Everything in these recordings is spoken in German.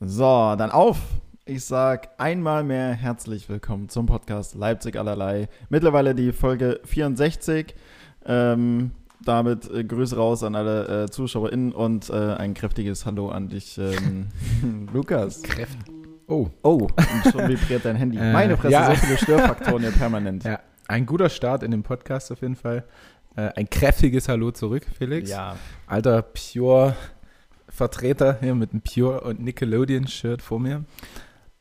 So, dann auf. Ich sag einmal mehr herzlich willkommen zum Podcast Leipzig allerlei. Mittlerweile die Folge 64. Ähm, damit äh, Grüße raus an alle äh, ZuschauerInnen und äh, ein kräftiges Hallo an dich, ähm, Lukas. Kräfte. Oh. Oh, und schon vibriert dein Handy. Äh, Meine Fresse, ja. so viele Störfaktoren hier permanent. Ja, ein guter Start in dem Podcast auf jeden Fall. Äh, ein kräftiges Hallo zurück, Felix. Ja. Alter Pure-Vertreter hier mit einem Pure- und Nickelodeon-Shirt vor mir.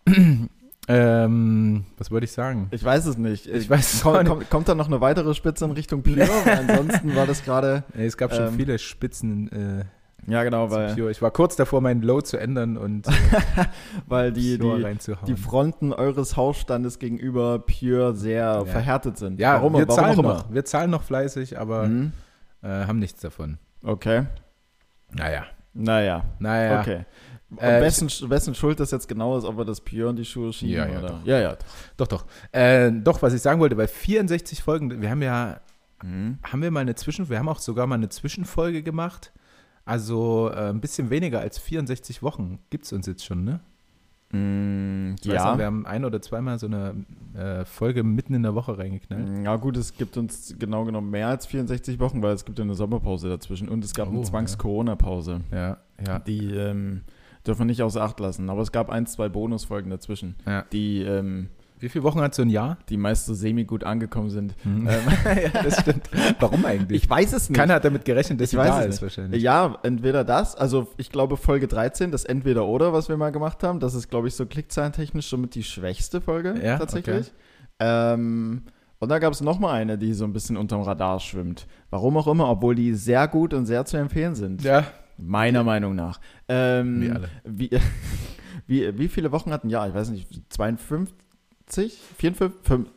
ähm, was wollte ich sagen? Ich weiß es nicht. Ich weiß es Komm, nicht. kommt, da noch eine weitere Spitze in Richtung Pure? Ansonsten war das gerade. Es gab schon Ähm, viele Spitzen äh, Ja, genau, weil, Pure. Ich war kurz davor, meinen Low zu ändern und äh, weil die, die, die Fronten eures Hausstandes gegenüber Pure sehr Ja. verhärtet sind. ja, warum, wir warum zahlen auch immer. noch. Wir zahlen noch fleißig, aber Mhm. äh, haben nichts davon. Okay. Naja. Naja. Naja. Okay. Äh, wessen, wessen Schuld das jetzt genau ist, ob wir das Pure in die Schuhe schieben? Ja, ja, oder? doch. ja, ja. Doch, doch. Äh, doch, was ich sagen wollte, bei 64 Folgen, wir haben ja, Mhm. haben wir mal eine Zwischen, wir haben auch sogar mal eine Zwischenfolge gemacht. Also äh, ein bisschen weniger als 64 Wochen gibt es uns jetzt schon, ne? Mm, Ich ja. noch, wir haben ein oder zweimal so eine äh, Folge mitten in der Woche reingeknallt. Mm, Ja gut, es gibt uns genau genommen mehr als 64 Wochen, weil es gibt ja eine Sommerpause dazwischen und es gab eine Oh, Zwangs-Corona-Pause. Ja, ja. Die ähm, dürfen wir nicht außer Acht lassen. Aber es gab ein, zwei Bonusfolgen dazwischen, ja. die, ähm, Wie viele Wochen hat so ein Jahr? die meist so semi-gut angekommen sind. Hm. Ähm, ja, das stimmt. Warum eigentlich? ich weiß es nicht. Keiner hat damit gerechnet, dass Ich sie weiß da es ist nicht. wahrscheinlich. Ja, entweder das, also ich glaube Folge 13, das Entweder-Oder, was wir mal gemacht haben, das ist, glaube ich, so klickzahlentechnisch somit die schwächste Folge Ja, tatsächlich. Ähm, und da gab es nochmal eine, die so ein bisschen unterm Radar schwimmt. Warum auch immer, obwohl die sehr gut und sehr zu empfehlen sind. Ja, Meiner Meinung nach. Ähm, Wie alle. Wie, wie, wie viele Wochen hatten? Ja, ich weiß nicht, 52? 54? Fünf-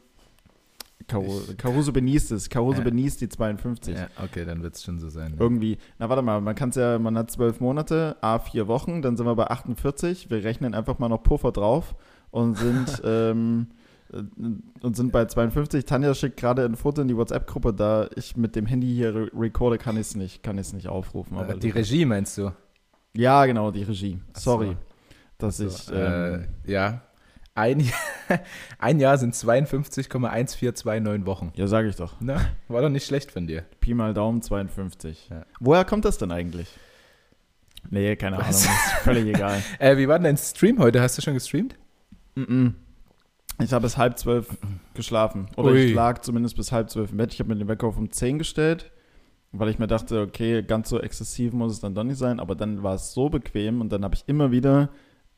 Caru- Ich- Caruso benießt es. Caruso Ja. benießt die 52. ja okay, dann wird es schon so sein. Irgendwie, na warte mal, man kann es ja, man hat zwölf Monate, a vier Wochen, dann sind wir bei 48. Wir rechnen einfach mal noch Puffer drauf und sind, ähm, äh, und sind bei 52. Tanja schickt gerade ein Foto in die WhatsApp-Gruppe, da ich mit dem Handy hier re recorde, kann ich es nicht, kann nicht aufrufen. Aber Äh, die Regie meinst du? ja, genau, die Regie. Ach so. Sorry, dass So, ich, äh, ähm, ja. Ein, ein Jahr sind 52,1429 Wochen. ja, sage ich doch. Na, war doch nicht schlecht von dir. Pi mal Daumen 52. Ja. Woher kommt das denn eigentlich? Nee, keine Was? Ahnung, ist völlig egal. Äh, wie war denn dein Stream heute? Hast du schon gestreamt? Mm-mm. Ich habe bis halb zwölf geschlafen. Oder Ui. ich lag zumindest bis halb zwölf im Bett. Ich habe mir den Wecker auf um 10 gestellt, weil ich mir dachte, okay, ganz so exzessiv muss es dann doch nicht sein. Aber dann war es so bequem und dann habe ich immer wieder,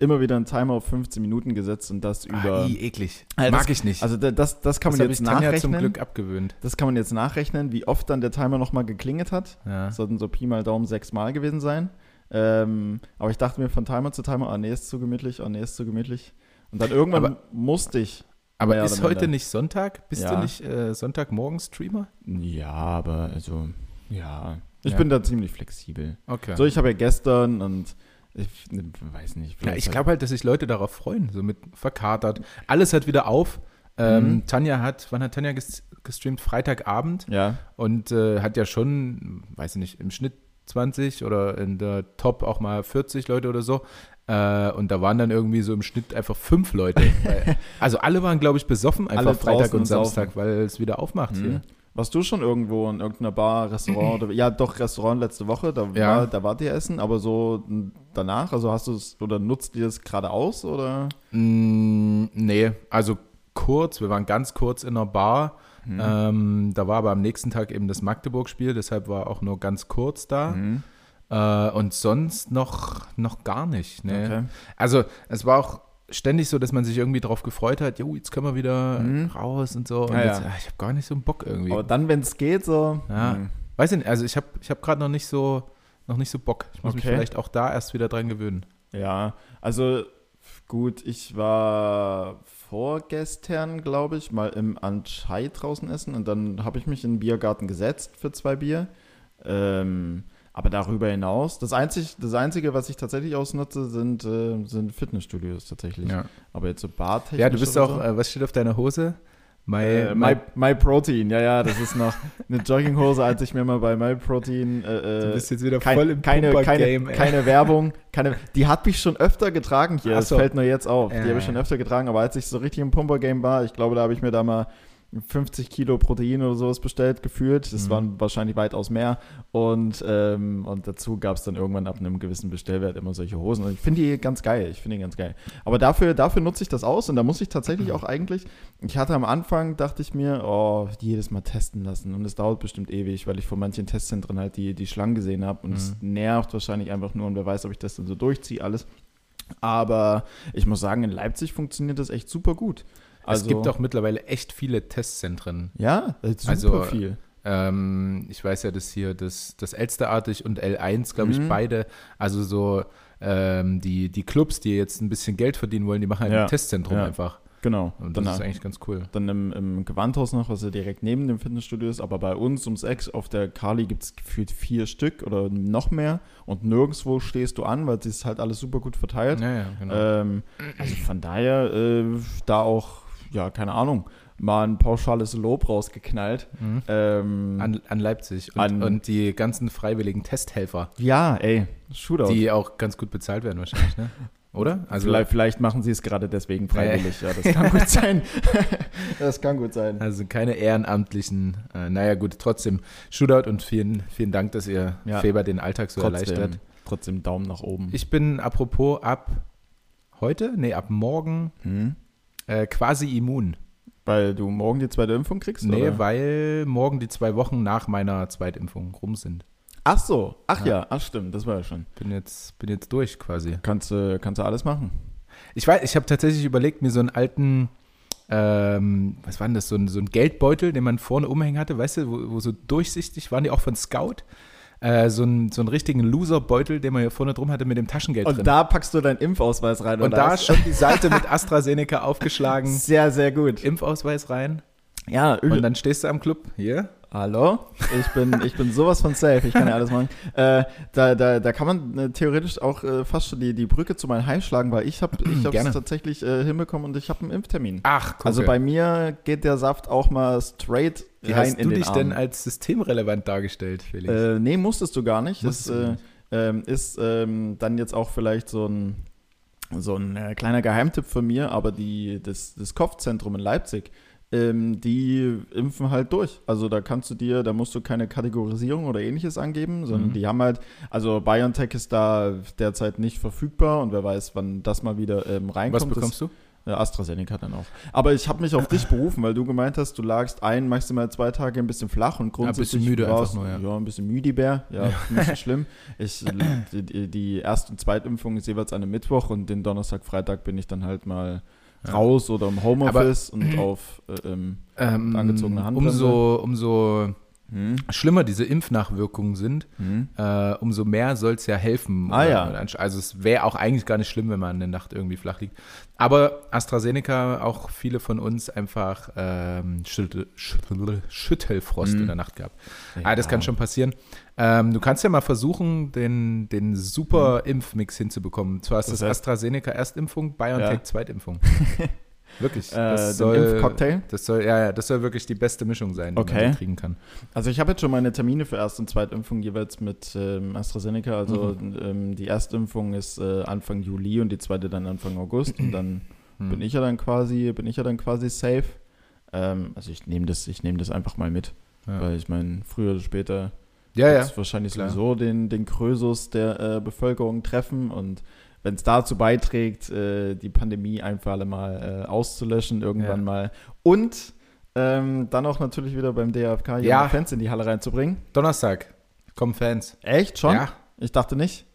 immer wieder einen Timer auf 15 Minuten gesetzt und das über. Ah, i, eklig. Also Mag das- ich nicht. Also da- das, das kann das man jetzt ich Tanja zum nachrechnen. Glück abgewöhnt. Das kann man jetzt nachrechnen, wie oft dann der Timer nochmal geklingelt hat. Ja. Das sollten so Pi mal Daumen sechs Mal gewesen sein. Ähm, aber ich dachte mir von Timer zu Timer, ah nee, ist zu gemütlich, ah nee, ist zu gemütlich. Und dann irgendwann Aber- musste ich. Aber ist heute nicht Sonntag? Bist Ja. du nicht äh, Sonntagmorgen-Streamer? Ja, aber also, ja. Ich Ja. bin da ziemlich flexibel. Okay. So, ich habe ja gestern und ich ne, weiß nicht. Ja, ich glaube halt, dass sich Leute darauf freuen, so mit verkatert. Alles hat wieder auf. Ähm, Mhm. Tanja hat, wann hat Tanja ges gestreamt? Freitagabend Ja, und äh, hat ja schon, weiß ich nicht, im Schnitt 20 oder in der Top auch mal 40 Leute oder so. Äh, und da waren dann irgendwie so im Schnitt einfach fünf Leute. Weil, also alle waren, glaube ich, besoffen, einfach Alle Freitag und Samstag, weil es wieder aufmacht Mhm. hier. Warst du schon irgendwo in irgendeiner Bar, Restaurant? oder, ja, doch, Restaurant letzte Woche, da, Ja. war, da wart ihr essen, aber so danach, also hast du es, oder nutzt ihr es gerade aus, oder? Mm, nee, also kurz, wir waren ganz kurz in einer Bar. Mhm. Ähm, da war aber am nächsten Tag eben das Magdeburg-Spiel, deshalb war auch nur ganz kurz da. Mhm. Äh, und sonst noch, noch gar nicht. Ne? Okay. Also es war auch ständig so, dass man sich irgendwie drauf gefreut hat, jo, jetzt können wir wieder Mhm. raus und so. Und Ja, jetzt, ja. ah, ich habe gar nicht so einen Bock irgendwie. Aber dann, wenn es geht, so. Ja. hm. Weiß ich nicht, also ich habe ich hab gerade noch nicht so noch nicht so Bock. Ich muss mich Okay. vielleicht auch da erst wieder dran gewöhnen. Ja, also gut, ich war vorgestern, glaube ich, mal im Anschei draußen essen und dann habe ich mich in den Biergarten gesetzt für zwei Bier. Ähm, aber darüber hinaus, das, einzig, das Einzige, was ich tatsächlich ausnutze, sind, äh, sind Fitnessstudios tatsächlich. Ja, Aber jetzt so bartechnisch ja du bist auch, so? äh, was steht auf deiner Hose? My, Äh, My, My Protein, ja, ja, das ist noch eine Jogginghose, als ich mir mal bei My Protein. Äh, du äh, bist jetzt wieder kein, voll im keine, keine, Pumper-Game, ey. keine Werbung, keine, die hat mich schon öfter getragen hier, Ach das so. fällt nur jetzt auf. Ja, die habe ich schon öfter getragen, aber als ich so richtig im Pumper-Game war, ich glaube, da habe ich mir da mal 50 Kilo Protein oder sowas bestellt, gefühlt. Das Mhm. waren wahrscheinlich weitaus mehr. Und, ähm, und dazu gab es dann irgendwann ab einem gewissen Bestellwert immer solche Hosen. Und ich finde die ganz geil. Ich finde die ganz geil. Aber dafür, dafür nutze ich das aus und da muss ich tatsächlich auch eigentlich. Ich hatte am Anfang, dachte ich mir, oh, jedes Mal testen lassen. Und es dauert bestimmt ewig, weil ich von manchen Testzentren halt die, die Schlangen gesehen habe. Und es nervt wahrscheinlich einfach nur und wer weiß, ob ich das dann so durchziehe, alles. Aber ich muss sagen, in Leipzig funktioniert das echt super gut. Also, es gibt auch mittlerweile echt viele Testzentren. Ja, äh, super Also, viel. Ähm, ich weiß ja, dass hier das, das Elsterartig und L1, glaube ich, Mhm. beide, also so ähm, die, die Clubs, die jetzt ein bisschen Geld verdienen wollen, die machen halt Ja. ein Testzentrum Ja. einfach. Genau. Und Dann, das ist eigentlich ganz cool. dann im, im Gewandhaus noch, was ja direkt neben dem Fitnessstudio ist, aber bei uns ums Eck auf der Kali gibt es gefühlt vier Stück oder noch mehr und nirgendwo stehst du an, weil es ist halt alles super gut verteilt. Ja, ja, genau. Ähm, also von daher äh, da auch, ja, keine Ahnung, mal ein pauschales Lob rausgeknallt. Mhm. Ähm, An, an Leipzig und, an- und die ganzen freiwilligen Testhelfer, ja, ey, Shootout. die auch ganz gut bezahlt werden wahrscheinlich, ne? Oder? also vielleicht, vielleicht machen sie es gerade deswegen freiwillig. Ja, das kann gut sein. das kann gut sein. Also keine ehrenamtlichen, äh, naja gut, trotzdem Shootout und vielen, vielen Dank, dass ihr Ja. Feber den Alltag so Trotzdem, erleichtert. trotzdem Daumen nach oben. Ich bin apropos ab heute, nee, ab morgen Hm? Äh, quasi immun. Weil du morgen die zweite Impfung kriegst? Nee, oder? weil morgen die zwei Wochen nach meiner Zweitimpfung rum sind. Ach so, ach ja. Ja. ach stimmt, das war ja schon. Bin jetzt, bin jetzt durch quasi. Kannst du kannst du alles machen? Ich weiß, ich habe tatsächlich überlegt, mir so einen alten, ähm, was war denn das, so ein, so ein Geldbeutel, den man vorne umhängen hatte, weißt du, wo, wo so durchsichtig waren die auch von Scout. Äh, so, einen, so einen richtigen Loser-Beutel, den man hier vorne drum hatte mit dem Taschengeld Und drin. da packst du deinen Impfausweis rein, Und da was? schon die Seite mit AstraZeneca aufgeschlagen, Sehr, sehr gut. Impfausweis rein. Ja, Und dann stehst du am Club, hier. Hallo? Ich bin, ich bin sowas von safe, ich kann ja alles machen. Äh, da, da, da kann man äh, theoretisch auch äh, fast schon die, die Brücke zu meinem High schlagen, weil ich habe ich es tatsächlich äh, hinbekommen und ich habe einen Impftermin. Ach, guck. Also bei mir geht der Saft auch mal straight Wie rein hast in du den dich Arm. denn als systemrelevant dargestellt, Felix? Äh, nee, musstest du gar nicht. Musstest Das du äh, nicht. ähm, ist ähm, dann jetzt auch vielleicht so ein, so ein äh, kleiner Geheimtipp von mir, aber die, das, das Kopfzentrum in Leipzig, ähm, die impfen halt durch. Also da kannst du dir, da musst du keine Kategorisierung oder ähnliches angeben, sondern Mhm. die haben halt, also BioNTech ist da derzeit nicht verfügbar und wer weiß, wann das mal wieder ähm, reinkommt. Was bekommst du? AstraZeneca dann auch. Aber ich habe mich auf dich berufen, weil du gemeint hast, du lagst ein, maximal zwei Tage ein bisschen flach und grundsätzlich bisschen müde warst- einfach nur, ja. ein bisschen müdibär, ja, nicht so schlimm. Ich, die, die- die Erst- und Zweitimpfung ist jeweils an einem Mittwoch und den Donnerstag, Freitag bin ich dann halt mal Ja. raus oder im Homeoffice und auf äh, ähm, Ähm, angezogene Handbremse. umso, umso hm, schlimmer diese Impfnachwirkungen sind, hm. äh, umso mehr soll es ja helfen. Ah, ja. Also es wäre auch eigentlich gar nicht schlimm, wenn man in der Nacht irgendwie flach liegt. Aber AstraZeneca, auch viele von uns einfach ähm, Schüttel, Schüttel, Schüttelfrost Mhm. in der Nacht gehabt. Ah, das kann schon passieren. Ähm, du kannst ja mal versuchen, den, den super Impfmix hinzubekommen. Zwar ist Das das, heißt- AstraZeneca Erstimpfung, BioNTech Ja. Zweitimpfung. Wirklich. Äh, den Impfcocktail? Das soll, ja, ja, das soll wirklich die beste Mischung sein, die Okay. man so kriegen kann. Also ich habe jetzt schon meine Termine für Erst- und Zweitimpfung jeweils mit ähm, AstraZeneca. Also Mhm. ähm, die Erstimpfung ist äh, Anfang Juli und die zweite dann Anfang August und dann Hm. bin ich ja dann quasi, bin ich ja dann quasi safe. Ähm, also ich nehme das, ich nehme das einfach mal mit, ja. weil ich meine, früher oder später ja, ja. wahrscheinlich klar. sowieso den, den Krösus der äh, Bevölkerung treffen und wenn es dazu beiträgt, äh, die Pandemie ein für alle Mal äh, auszulöschen, irgendwann Ja. mal. Und ähm, dann auch natürlich wieder beim DFK Ja. Fans in die Halle reinzubringen. Donnerstag kommen Fans. Echt schon? Ja, Ich dachte nicht.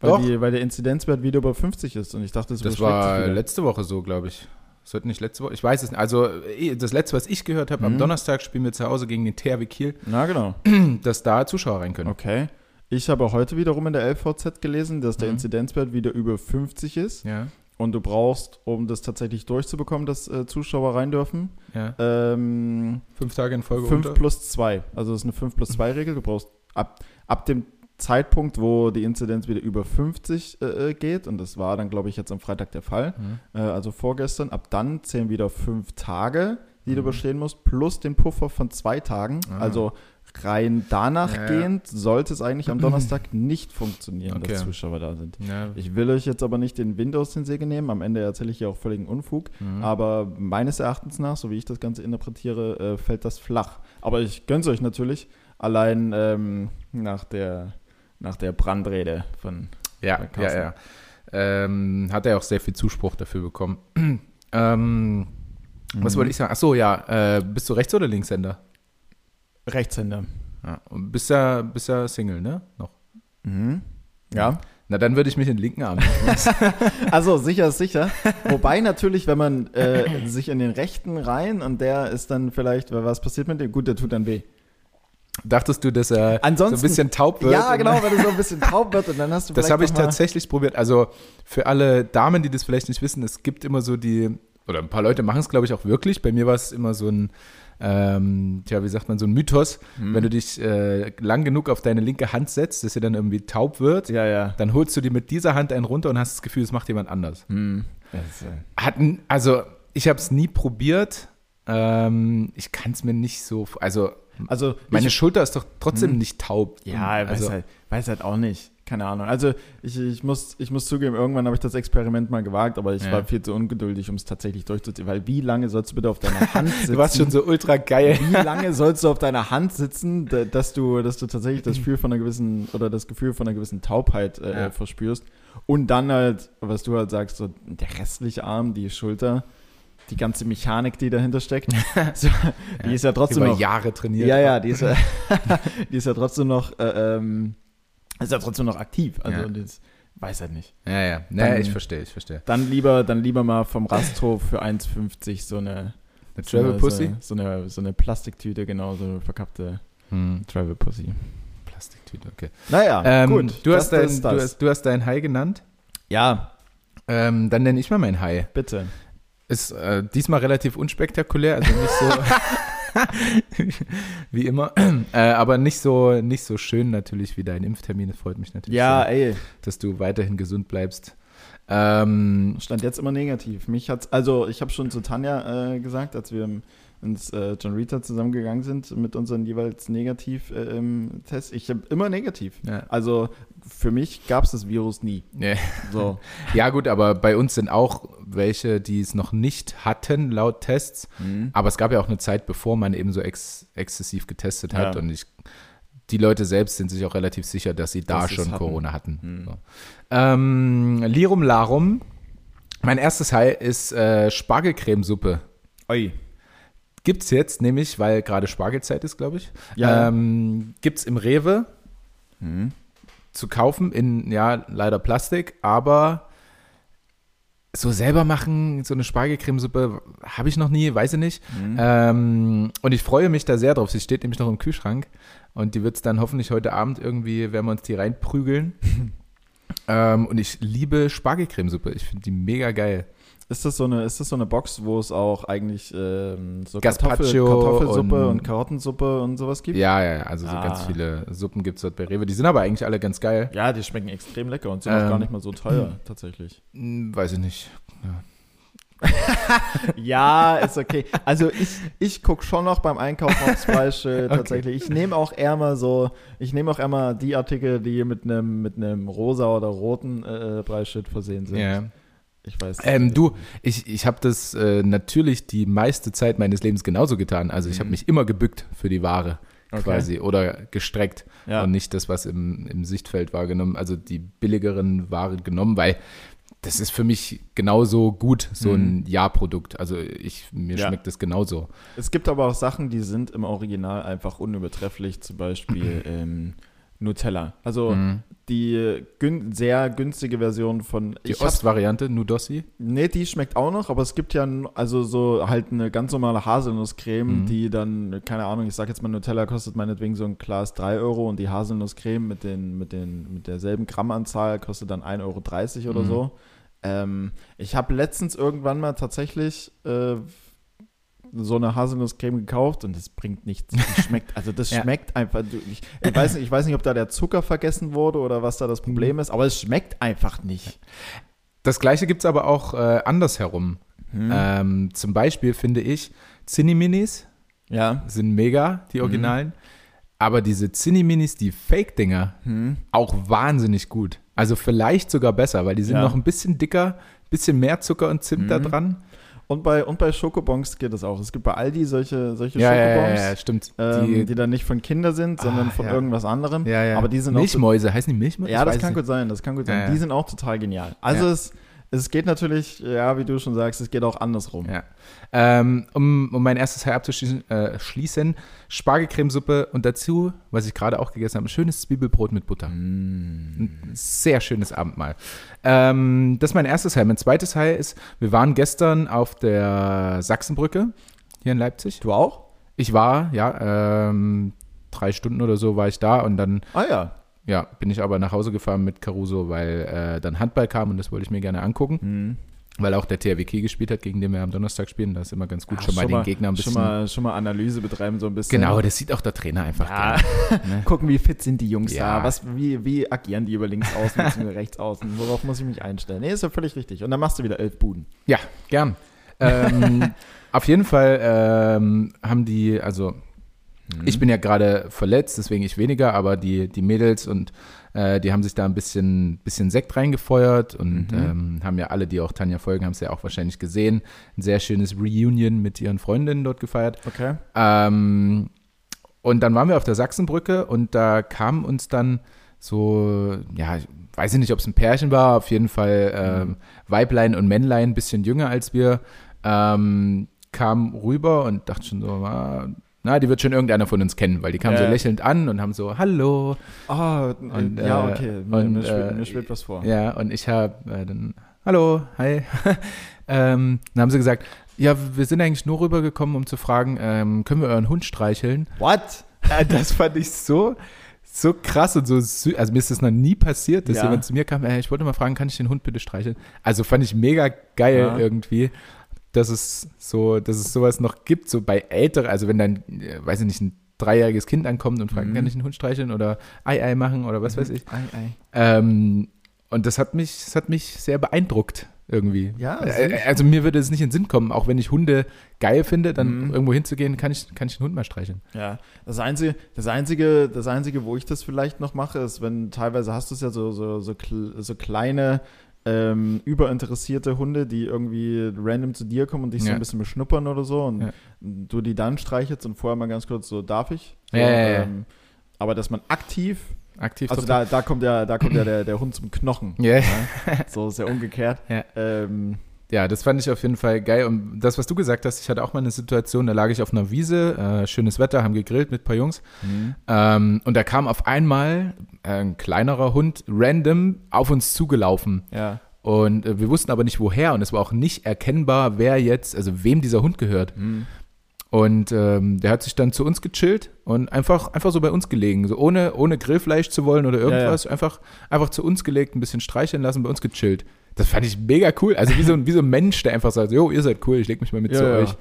Weil, Doch. die, weil der Inzidenzwert wieder über 50 ist und ich dachte, es das war letzte Woche so, glaube ich. Sollte nicht letzte Woche? Ich weiß es nicht. Also eh, das letzte, was ich gehört habe, am Mhm. Donnerstag spielen wir zu Hause gegen den THW Kiel, Na genau. dass da Zuschauer rein können. Okay. Ich habe heute wiederum in der LVZ gelesen, dass der Mhm. Inzidenzwert wieder über 50 ist Ja, und du brauchst, um das tatsächlich durchzubekommen, dass äh, Zuschauer rein dürfen, ja. ähm, Fünf Tage in Folge 5 unter. plus 2. Also das ist eine 5 plus 2 Regel. Du brauchst ab, ab dem Zeitpunkt, wo die Inzidenz wieder über 50 äh, äh, geht, und das war dann, glaube ich, jetzt am Freitag der Fall, Mhm. äh, also vorgestern, ab dann zählen wieder fünf Tage, die du überstehen musst, plus den Puffer von zwei Tagen. Ah. Also rein danach Ja, ja. gehend sollte es eigentlich am Donnerstag nicht funktionieren, Okay. dass Zuschauer da sind. Ja. Ich will euch jetzt aber nicht den Wind aus den Segel nehmen. Am Ende erzähle ich ja auch völligen Unfug. Mhm. Aber meines Erachtens nach, so wie ich das Ganze interpretiere, äh, fällt das flach. Aber ich gönn's euch natürlich. Allein ähm, nach, der, nach der Brandrede von. Ja, Bei ja, Carsten. ja. Ähm, hat er auch sehr viel Zuspruch dafür bekommen. ähm, Was Mhm. wollte ich sagen? Achso, ja. Äh, bist du Rechts- oder Linkshänder? Rechtshänder. Ja. Und bist ja, bist ja Single, ne? Noch. Mhm. Ja. Na, dann würde ich mich in den linken Arm. Also sicher ist sicher. Wobei natürlich, wenn man äh, sich in den rechten rein und der ist dann vielleicht, was passiert mit dem? Gut, der tut dann weh. Dachtest du, dass er Ansonsten- so ein bisschen taub wird? Ja, genau, wenn es so ein bisschen taub wird und dann hast du Das habe ich tatsächlich probiert. Also für alle Damen, die das vielleicht nicht wissen, es gibt immer so die, oder ein paar Leute machen es, glaube ich, auch wirklich. Bei mir war es immer so ein, ähm, tja, wie sagt man, so ein Mythos. Hm. Wenn du dich äh, lang genug auf deine linke Hand setzt, dass sie dann irgendwie taub wird, Ja, ja. dann holst du die mit dieser Hand einen runter und hast das Gefühl, es macht jemand anders. Hm. Das, äh, Hatten, also ich habe es nie probiert. Ähm, ich kann es mir nicht so, also also meine ich, Schulter ist doch trotzdem Hm. nicht taub. Ja, also, weiß, halt, weiß halt auch nicht. Keine Ahnung. Also ich, ich, muss, ich muss zugeben, irgendwann habe ich das Experiment mal gewagt, aber ich Ja. war viel zu ungeduldig, um es tatsächlich durchzuziehen. Weil wie lange sollst du bitte auf deiner Hand sitzen? du warst schon so ultra geil. wie lange sollst du auf deiner Hand sitzen, da- dass du, dass du tatsächlich das Gefühl von einer gewissen oder das Gefühl von einer gewissen Taubheit äh, Ja. verspürst und dann halt, was du halt sagst, so der restliche Arm, die Schulter, die ganze Mechanik, die dahinter steckt, so, die ist ja trotzdem Über noch, Jahre trainiert. ja, ja, die ist ja, die ist ja trotzdem noch, äh, ähm, ist ja trotzdem noch aktiv. Also Ja. das weiß halt nicht. Ja, ja. Naja, Dann- ich verstehe, ich verstehe. Dann lieber, dann lieber mal vom Rasthof für 1,50 so eine Eine so eine- Travel Pussy? So, so eine, so eine Plastiktüte, genau, so eine verkappte Hm. Travel Pussy. Plastiktüte, okay. Naja, Ähm, gut. Du, das, hast dein, das, das. Du, hast, du hast dein Hai genannt. ja, Ähm, dann nenne ich mal mein Hai. bitte. Ist äh, diesmal relativ unspektakulär, also nicht so wie immer, äh, aber nicht so, nicht so schön natürlich wie dein Impftermin. Es freut mich natürlich Ja, sehr, ey, dass du weiterhin gesund bleibst. Ähm, stand jetzt immer negativ. Mich hat's, also ich habe schon zu Tanja äh, gesagt, als wir im- ins äh, John Rita zusammengegangen sind mit unseren jeweils Negativ-Tests. ich habe immer negativ. ja. Also für mich gab es das Virus nie. Ja. So. ja, gut, aber bei uns sind auch welche, die es noch nicht hatten, laut Tests. Mhm. Aber es gab ja auch eine Zeit, bevor man eben so ex exzessiv getestet hat. Ja. Und ich, die Leute selbst sind sich auch relativ sicher, dass sie da Dass schon hatten. Corona hatten. Mhm. So. Ähm, Lirum Larum. Mein erstes High ist äh, Spargelcremesuppe. Oi. Gibt's jetzt, nämlich, weil gerade Spargelzeit ist, glaube ich. Ja. Ähm, gibt's im Rewe Mhm. zu kaufen in, ja, leider Plastik, aber so selber machen, so eine Spargelcremesuppe, habe ich noch nie, weiß ich nicht. Mhm. Ähm, und ich freue mich da sehr drauf. Sie steht nämlich noch im Kühlschrank und die wird es dann hoffentlich heute Abend irgendwie, werden wir uns die reinprügeln. ähm, und ich liebe Spargelcremesuppe. Ich finde die mega geil. Ist das so eine, ist das so eine Box, wo es auch eigentlich ähm, so Gazpacho Kartoffelsuppe und, und- Karottensuppe und sowas gibt? Ja, ja, ja, also so Ah. ganz viele Suppen gibt es dort bei Rewe. Die sind aber eigentlich alle ganz geil. Ja, die schmecken extrem lecker und sind Ähm. auch gar nicht mal so teuer, tatsächlich. Hm, weiß ich nicht. Ja, ist okay. Also ich, ich gucke schon noch beim Einkaufen aufs Okay. tatsächlich. Ich nehme auch eher mal so, ich nehme auch eher mal die Artikel, die mit einem mit einem rosa oder roten äh, Preisschild versehen sind. Ja. Ich weiß. Ähm, du, ich, ich habe das äh, natürlich die meiste Zeit meines Lebens genauso getan. Also ich habe Mhm. mich immer gebückt für die Ware Okay. quasi oder gestreckt Ja. und nicht das, was im, im Sichtfeld war, genommen, also die billigeren Ware genommen, weil das ist für mich genauso gut, so ein Ja-Produkt. Also ich, mir Mhm. Ja. schmeckt das genauso. Es gibt aber auch Sachen, die sind im Original einfach unübertrefflich, zum Beispiel ähm, Nutella. Also Mhm. die gün sehr günstige Version von. Die Ostvariante, Nudossi. Nee, die schmeckt auch noch, aber es gibt ja also so halt eine ganz normale Haselnusscreme, Mhm. die dann, keine Ahnung, ich sag jetzt mal, Nutella kostet meinetwegen so ein Glas 3 Euro und die Haselnusscreme mit, den, mit, den, mit derselben Grammanzahl kostet dann 1,30 Euro oder Mhm. so. Ähm, ich habe letztens irgendwann mal tatsächlich äh, so eine Haselnusscreme gekauft und das bringt nichts. Die schmeckt, also das Ja. schmeckt einfach. Ich, ich, weiß nicht, ich weiß nicht, ob da der Zucker vergessen wurde oder was da das Problem ist, aber es schmeckt einfach nicht. Das gleiche gibt es aber auch äh, andersherum. Mhm. Ähm, zum Beispiel finde ich, Zinni-Minis Ja. sind mega, die Originalen. Aber diese Zinni-Minis, die Fake-Dinger, Hm. auch wahnsinnig gut. Also vielleicht sogar besser, weil die sind Ja. noch ein bisschen dicker, bisschen mehr Zucker und Zimt da Mhm. dran. Und bei, und bei Schokobons geht das auch. Es gibt bei Aldi solche, solche Ja, ja, ja, Schokobons, ja, stimmt. ähm, die, die, dann nicht von Kindern sind, sondern Ah, von irgendwas anderem. ja, ja. Aber die sind Milchmäuse, heißen die Milchmäuse? Ja, das kann nicht. gut sein, das kann gut sein. Die sind auch total genial. Also es, es geht natürlich, ja, wie du schon sagst, es geht auch andersrum. Ja. Ähm, um, um mein erstes Teil abzuschließen, äh, schließen, Spargelcremesuppe und dazu, was ich gerade auch gegessen habe, ein schönes Zwiebelbrot mit Butter. Ein sehr schönes Abendmahl. Ähm, das ist mein erstes Teil. Mein zweites Teil ist, wir waren gestern auf der Sachsenbrücke hier in Leipzig. Du auch? Ich war, ja, ähm, drei Stunden oder so war ich da und dann Ah ja. Ja, bin ich aber nach Hause gefahren mit Caruso, weil äh, dann Handball kam und das wollte ich mir gerne angucken, Hm. weil auch der THW Kiel gespielt hat, gegen den wir am Donnerstag spielen. Das ist immer ganz gut, Ah, schon mal den Gegner ein bisschen. Schon mal, schon mal Analyse betreiben, so ein bisschen. genau, das sieht auch der Trainer einfach Ja. gerne. Ne? Gucken, wie fit sind die Jungs Ja. da? Was, wie, wie agieren die über links außen bzw. rechts außen? Worauf muss ich mich einstellen? Nee, ist ja völlig richtig. Und dann machst du wieder elf Buden. Ja, gern. ähm, auf jeden Fall ähm, haben die, also ich bin ja gerade verletzt, deswegen ich weniger, aber die, die Mädels und äh, die haben sich da ein bisschen, bisschen Sekt reingefeuert und Mhm. ähm, haben ja alle, die auch Tanja folgen, haben es ja auch wahrscheinlich gesehen. Ein sehr schönes Reunion mit ihren Freundinnen dort gefeiert. Okay. Ähm, und dann waren wir auf der Sachsenbrücke und da kam uns dann so, ja, ich weiß ich nicht, ob es ein Pärchen war, auf jeden Fall ähm, Weiblein und Männlein, ein bisschen jünger als wir, ähm, kam rüber und dachte schon so, ah, na, die wird schon irgendeiner von uns kennen, weil die kamen Ja. so lächelnd an und haben so, hallo. Ah, Und, ja, äh, okay. Mir, und, mir, schwebt, äh, mir schwebt was vor. Ja, und ich habe äh, dann, hallo, hi. ähm, dann haben sie gesagt, ja, wir sind eigentlich nur rübergekommen, um zu fragen, ähm, können wir euren Hund streicheln? What? Äh, Das fand ich so, so krass und so süß. Also mir ist das noch nie passiert, dass Ja. jemand zu mir kam, äh, ich wollte mal fragen, kann ich den Hund bitte streicheln? Also fand ich mega geil irgendwie, dass es so, dass es sowas noch gibt, so bei älteren, also wenn dann, äh, weiß ich nicht, ein dreijähriges Kind ankommt und fragt, Mhm. kann ich den Hund streicheln oder Ei Ei machen oder was weiß ich. Ei, ei. Ähm, und das hat mich, das hat mich sehr beeindruckt irgendwie. Ja, also mir würde es nicht in den Sinn kommen, auch wenn ich Hunde geil finde, dann Mhm. irgendwo hinzugehen, kann ich, kann ich den Hund mal streicheln. Ja, das einzige, das einzige, das einzige, wo ich das vielleicht noch mache, ist, wenn teilweise hast du es ja so, so, so, so kleine, ähm, überinteressierte Hunde, die irgendwie random zu dir kommen und dich so Ja. ein bisschen beschnuppern oder so und Ja. du die dann streichelst und vorher mal ganz kurz so, darf ich? So, Ja. Ähm, aber dass man aktiv, Aktiv also da, da kommt ja, da kommt ja der, der Hund zum Knochen. Ja. So ist ja umgekehrt. Ja. Ähm, Ja, das fand ich auf jeden Fall geil. Und das, was du gesagt hast, ich hatte auch mal eine Situation, da lag ich auf einer Wiese, äh, schönes Wetter, haben gegrillt mit ein paar Jungs. Ähm, und da kam auf einmal äh, ein kleinerer Hund random auf uns zugelaufen. ja. Und äh, wir wussten aber nicht woher. Und es war auch nicht erkennbar, wer jetzt, also wem dieser Hund gehört. Hm. Und ähm, der hat sich dann zu uns gechillt und einfach, einfach so bei uns gelegen. So ohne, ohne Grillfleisch zu wollen oder irgendwas. Einfach, einfach zu uns gelegt, ein bisschen streicheln lassen, bei uns gechillt. Das fand ich mega cool. Also wie so, ein- wie so ein Mensch, der einfach sagt, jo, ihr seid cool, ich leg mich mal mit Ja, zu ja. euch.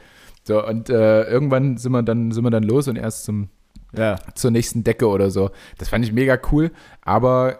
So, und äh, irgendwann sind wir dann, sind wir dann los und erst zum, Ja. zur nächsten Decke oder so. Das fand ich mega cool, aber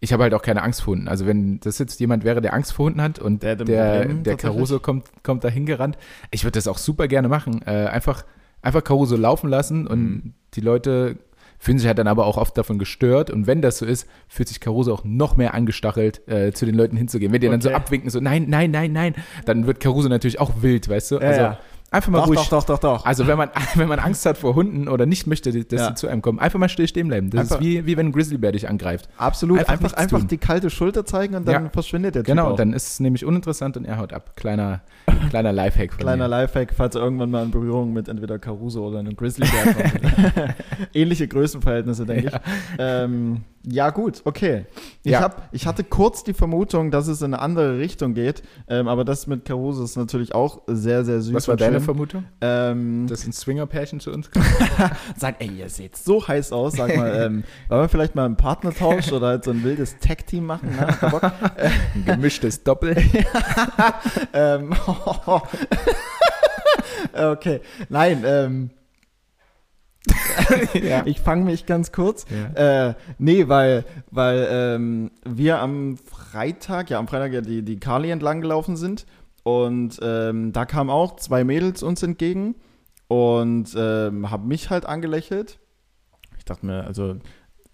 ich habe halt auch keine Angst vor Hunden. Also wenn das jetzt jemand wäre, der Angst vor Hunden hat und Der der, der. Caruso kommt, kommt da hingerannt, ich würde das auch super gerne machen. Äh, einfach, einfach Caruso laufen lassen und Mhm. die Leute fühlen sich halt dann aber auch oft davon gestört und wenn das so ist, fühlt sich Caruso auch noch mehr angestachelt, äh, zu den Leuten hinzugehen. Wenn die dann so Okay. abwinken, so nein, nein, nein, nein, dann wird Caruso natürlich auch wild, weißt du? Ja, also ja. Einfach mal Doch, ruhig doch, doch, doch, doch. also wenn man, wenn man Angst hat vor Hunden oder nicht möchte, dass Ja. sie zu einem kommen, einfach mal still stehen bleiben. Das Einfach- ist wie, wie wenn ein Grizzlybär dich angreift. Absolut. Einfach Einfach, einfach, die kalte Schulter zeigen und dann Ja. verschwindet der Typ Genau, auch. dann ist es nämlich uninteressant und er haut ab. Kleiner, kleiner Lifehack von Kleiner mir. Lifehack, falls irgendwann mal in Berührung mit entweder Caruso oder einem Grizzlybär kommt. Ähnliche Größenverhältnisse, denke ich. Ähm, ja, gut, okay. Ich, Ja. hab, ich hatte kurz die Vermutung, dass es in eine andere Richtung geht, ähm, aber das mit Caruso ist natürlich auch sehr, sehr süß. Was war deine schön. Vermutung? Ähm, Dass ein Swinger-Pärchen zu uns kommt? sag, ey, ihr seht so heiß aus. Sag mal, ähm, wollen wir vielleicht mal einen Partnertausch oder halt so ein wildes Tag-Team machen? Ne? Ein gemischtes Doppel. ähm, okay, nein, ähm, ja. ich fange mich ganz kurz. Ja. Äh, nee, weil, weil ähm, wir am Freitag, ja, am Freitag ja die, die Kali entlang gelaufen sind Und ähm, da kamen auch zwei Mädels uns entgegen und ähm, haben mich halt angelächelt. Ich dachte mir, also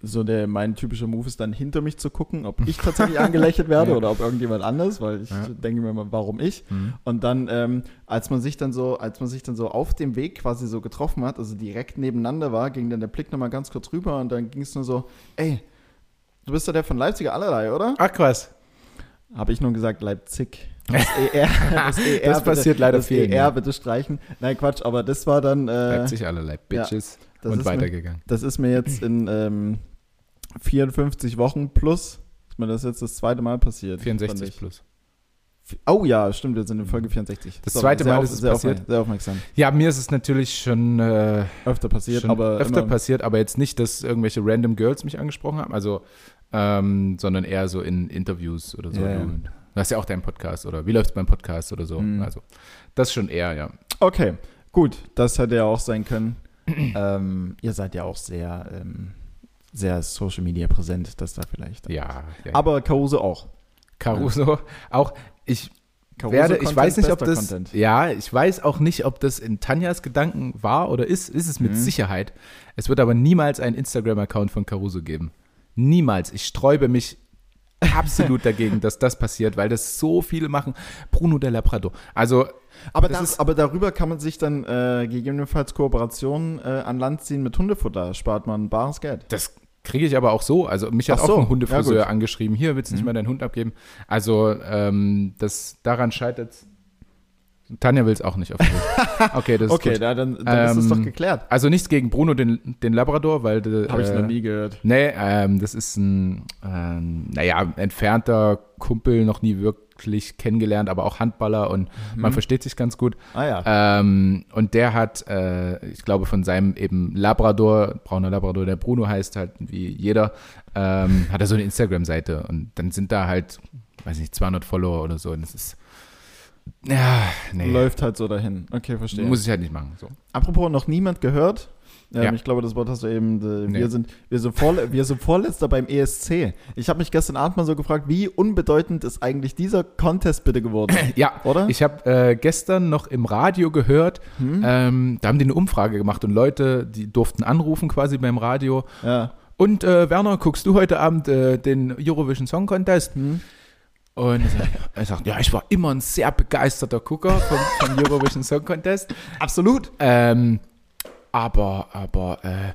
so der, mein typischer Move ist dann hinter mich zu gucken, ob ich tatsächlich angelächelt werde Ja. oder ob irgendjemand anders, weil ich Ja. denke mir mal, warum ich? Mhm. Und dann, ähm, als man sich dann so, als man sich dann so auf dem Weg quasi so getroffen hat, also direkt nebeneinander war, ging dann der Blick nochmal ganz kurz rüber und dann ging es nur so, ey, du bist doch der von Leipziger allerlei, oder? Ach krass. Habe ich nun gesagt, Leipzig. Das ER, das, ER Das passiert leider das vielen, ER ja. bitte streichen. Nein, Quatsch, aber das war dann, äh, Leipzig allerlei Bitches das und ist mir- weitergegangen. das ist mir jetzt in ähm, 54 Wochen plus, ist mir das jetzt das zweite Mal passiert. fand 64 ich. plus. Oh ja, stimmt, wir sind in Folge 64. Das zweite sehr Mal auf- ist es sehr passiert. Aufmerksam, sehr aufmerksam. Ja, mir ist es natürlich schon, äh, Öfter passiert, schon aber öfter passiert, aber jetzt nicht, dass irgendwelche random Girls mich angesprochen haben, also, ähm, sondern eher so in Interviews oder so. Ja. Du, du hast ja auch deinen Podcast oder wie läuft es beim Podcast oder so. Mhm. Also, das schon eher, ja. Okay, gut, das hätte ja auch sein können. ähm, ihr seid ja auch sehr, ähm, sehr Social Media präsent, das da vielleicht. Ja, ja. Aber Caruso auch. Caruso auch. Ich Caruso werde, ich Content, weiß nicht, ob das, Content. ja, ich weiß auch nicht, ob das in Tanjas Gedanken war oder ist, ist es mit Mhm. Sicherheit. Es wird aber niemals einen Instagram-Account von Caruso geben. Niemals. Ich sträube mich absolut dagegen, dass das passiert, weil das so viele machen. Bruno de Labrador. Also, Aber, Das das, ist- aber darüber kann man sich dann äh, gegebenenfalls Kooperationen äh, an Land ziehen mit Hundefutter. Spart man bares Geld. das kriege ich aber auch so. Also, mich hat Ach auch so, ein ja, Hundefriseur gut. angeschrieben. Hier, willst du nicht Mhm. mal deinen Hund abgeben? Also, ähm, das, daran scheitert Tanja will es auch nicht auf. Okay, das ist Okay, gut. da, dann, dann ist es Ähm, doch geklärt. Also nichts gegen Bruno, den, den Labrador, weil Habe ich äh, noch nie gehört. Nee, ähm, das ist ein, ähm, naja, entfernter Kumpel, noch nie wirklich kennengelernt, aber auch Handballer und man versteht sich ganz gut. Ah ja. Ähm, und der hat, äh, ich glaube, von seinem eben Labrador, brauner Labrador, der Bruno heißt halt wie jeder, ähm, hat er so eine Instagram-Seite und dann sind da halt, weiß nicht, 200 Follower oder so und das ist, ja, nee, Läuft halt so dahin. Okay, verstehe. muss ich halt nicht machen. So. Apropos noch niemand gehört. Ähm, Ja. Ich glaube, das Wort hast du eben. Äh, Nee. wir, sind, wir, sind vorle wir sind Vorletzter beim ESC. Ich habe mich gestern Abend mal so gefragt, wie unbedeutend ist eigentlich dieser Contest bitte geworden? Ja, Oder? Ich habe äh, gestern noch im Radio gehört, Hm? ähm, da haben die eine Umfrage gemacht und Leute, die durften anrufen quasi beim Radio. ja. Und äh, Werner, guckst du heute Abend äh, den Eurovision Song Contest? Hm? Und er sagt, er sagt, ja, ich war immer ein sehr begeisterter Gucker vom, vom Eurovision Song Contest. Absolut. Ähm, aber, aber, äh,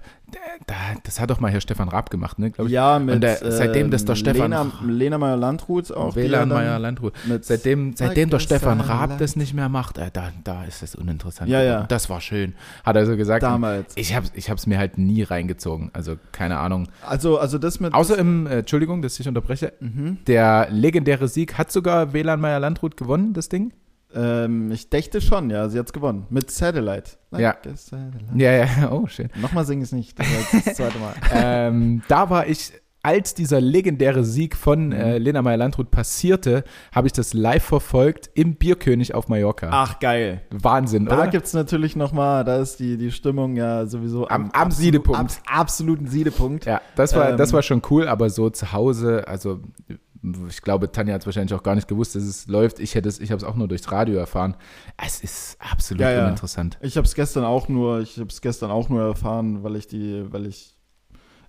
da, das hat doch mal hier Stefan Raab gemacht, ne, glaube ich. Ja, mit Und der- seitdem, dass der ähm, Stefan- Lena, Lena Meyer-Landrut auch. die WLAN ja dann Meyer Landruhe. mit- Seitdem, seitdem der Stefan Raab sunlight. das nicht mehr macht, äh, da, da ist es uninteressant. Ja, ja. Das war schön. Hat er so gesagt. Damals. Ich habe ich hab's mir halt nie reingezogen. Also keine Ahnung. Also, also das mit. Außer im, äh, Entschuldigung, dass ich unterbreche, Mhm. der legendäre Sieg hat sogar WLAN Meyer Landrut gewonnen, das Ding. Ähm, ich dächte schon, ja, sie hat's gewonnen. Mit Satellite. Ja. a Satellite. Ja, ja, oh, schön. Nochmal singe ich es nicht. Das das zweite Mal. ähm, da war ich, als dieser legendäre Sieg von Mhm. äh, Lena Meyer Landrut passierte, habe ich das live verfolgt im Bierkönig auf Mallorca. Ach, geil. Wahnsinn, Da oder? gibt es natürlich nochmal, da ist die, die Stimmung ja sowieso Am- am Siedepunkt. Ab, absoluten Siedepunkt. Ja, das war, Ähm, das war schon cool, aber so zu Hause, also ich glaube, Tanja hat es wahrscheinlich auch gar nicht gewusst, dass es läuft. Ich hätte es, ich habe es auch nur durchs Radio erfahren. Es ist absolut Ja, ja. uninteressant. Ich habe es gestern auch nur, ich habe es gestern auch nur erfahren, weil ich die, weil ich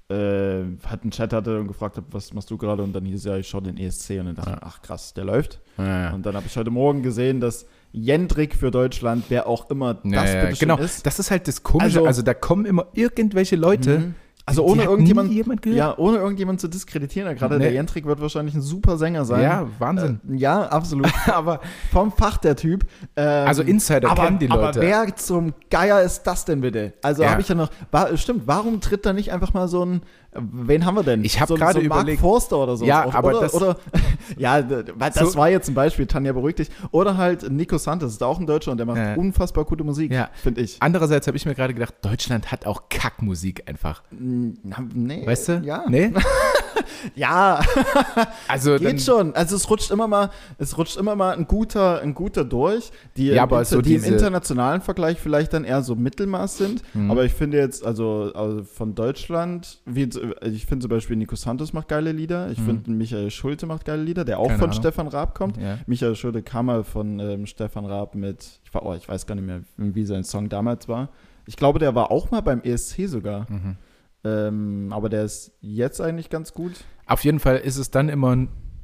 äh, halt einen Chat hatte und gefragt habe, was machst du gerade? Und dann hieß ja, ich schaue den ESC und dann dachte ich, ach krass, der läuft. Ja, ja. Und dann habe ich heute Morgen gesehen, dass Jendrik für Deutschland, wer auch immer das Ja, ja, genau, ist. das ist halt das Komische. Also- Also, da kommen immer irgendwelche Leute. Mhm. Also ohne irgendjemand, ja, ohne irgendjemand zu diskreditieren. Gerade Nee. der Jendrik wird wahrscheinlich ein super Sänger sein. Ja, Wahnsinn. Äh, ja, absolut. aber Vom Fach der Typ. Ähm, Also Insider aber, kennen die Aber Leute. wer zum Geier ist das denn bitte? Also Ja. habe ich ja noch. War, stimmt, warum tritt da nicht einfach mal so ein. Äh, Wen haben wir denn? Ich hab so, gerade so ein Mark überlegt- Forster oder so. Ja, aber oder, das- Oder, ja, das So- war jetzt ein Beispiel, Tanja, beruhig dich. Oder halt Nico Santos, ist auch ein Deutscher und der macht Ja. unfassbar gute Musik, Ja. finde ich. andererseits habe ich mir gerade gedacht, Deutschland hat auch Kackmusik einfach. Mm, Nee. Weißt du? Ja. Nee? ja, Also geht schon. Also es rutscht immer mal, es rutscht immer mal ein guter, ein guter durch, die, Ja, im, Inter- so die im internationalen Vergleich vielleicht dann eher so Mittelmaß sind. Mhm. Aber ich finde jetzt, also, also von Deutschland, wie, ich finde zum Beispiel Nico Santos macht geile Lieder. Ich Mhm. finde Michael Schulte macht geile Lieder, der auch Keine von Ahnung. Stefan Raab kommt. ja. Michael Schulte kam mal von ähm, Stefan Raab mit, ich, war, oh, ich weiß gar nicht mehr, wie sein Song damals war. Ich glaube, der war auch mal beim ESC sogar. Mhm. Ähm, aber der ist jetzt eigentlich ganz gut. Auf jeden Fall ist es dann immer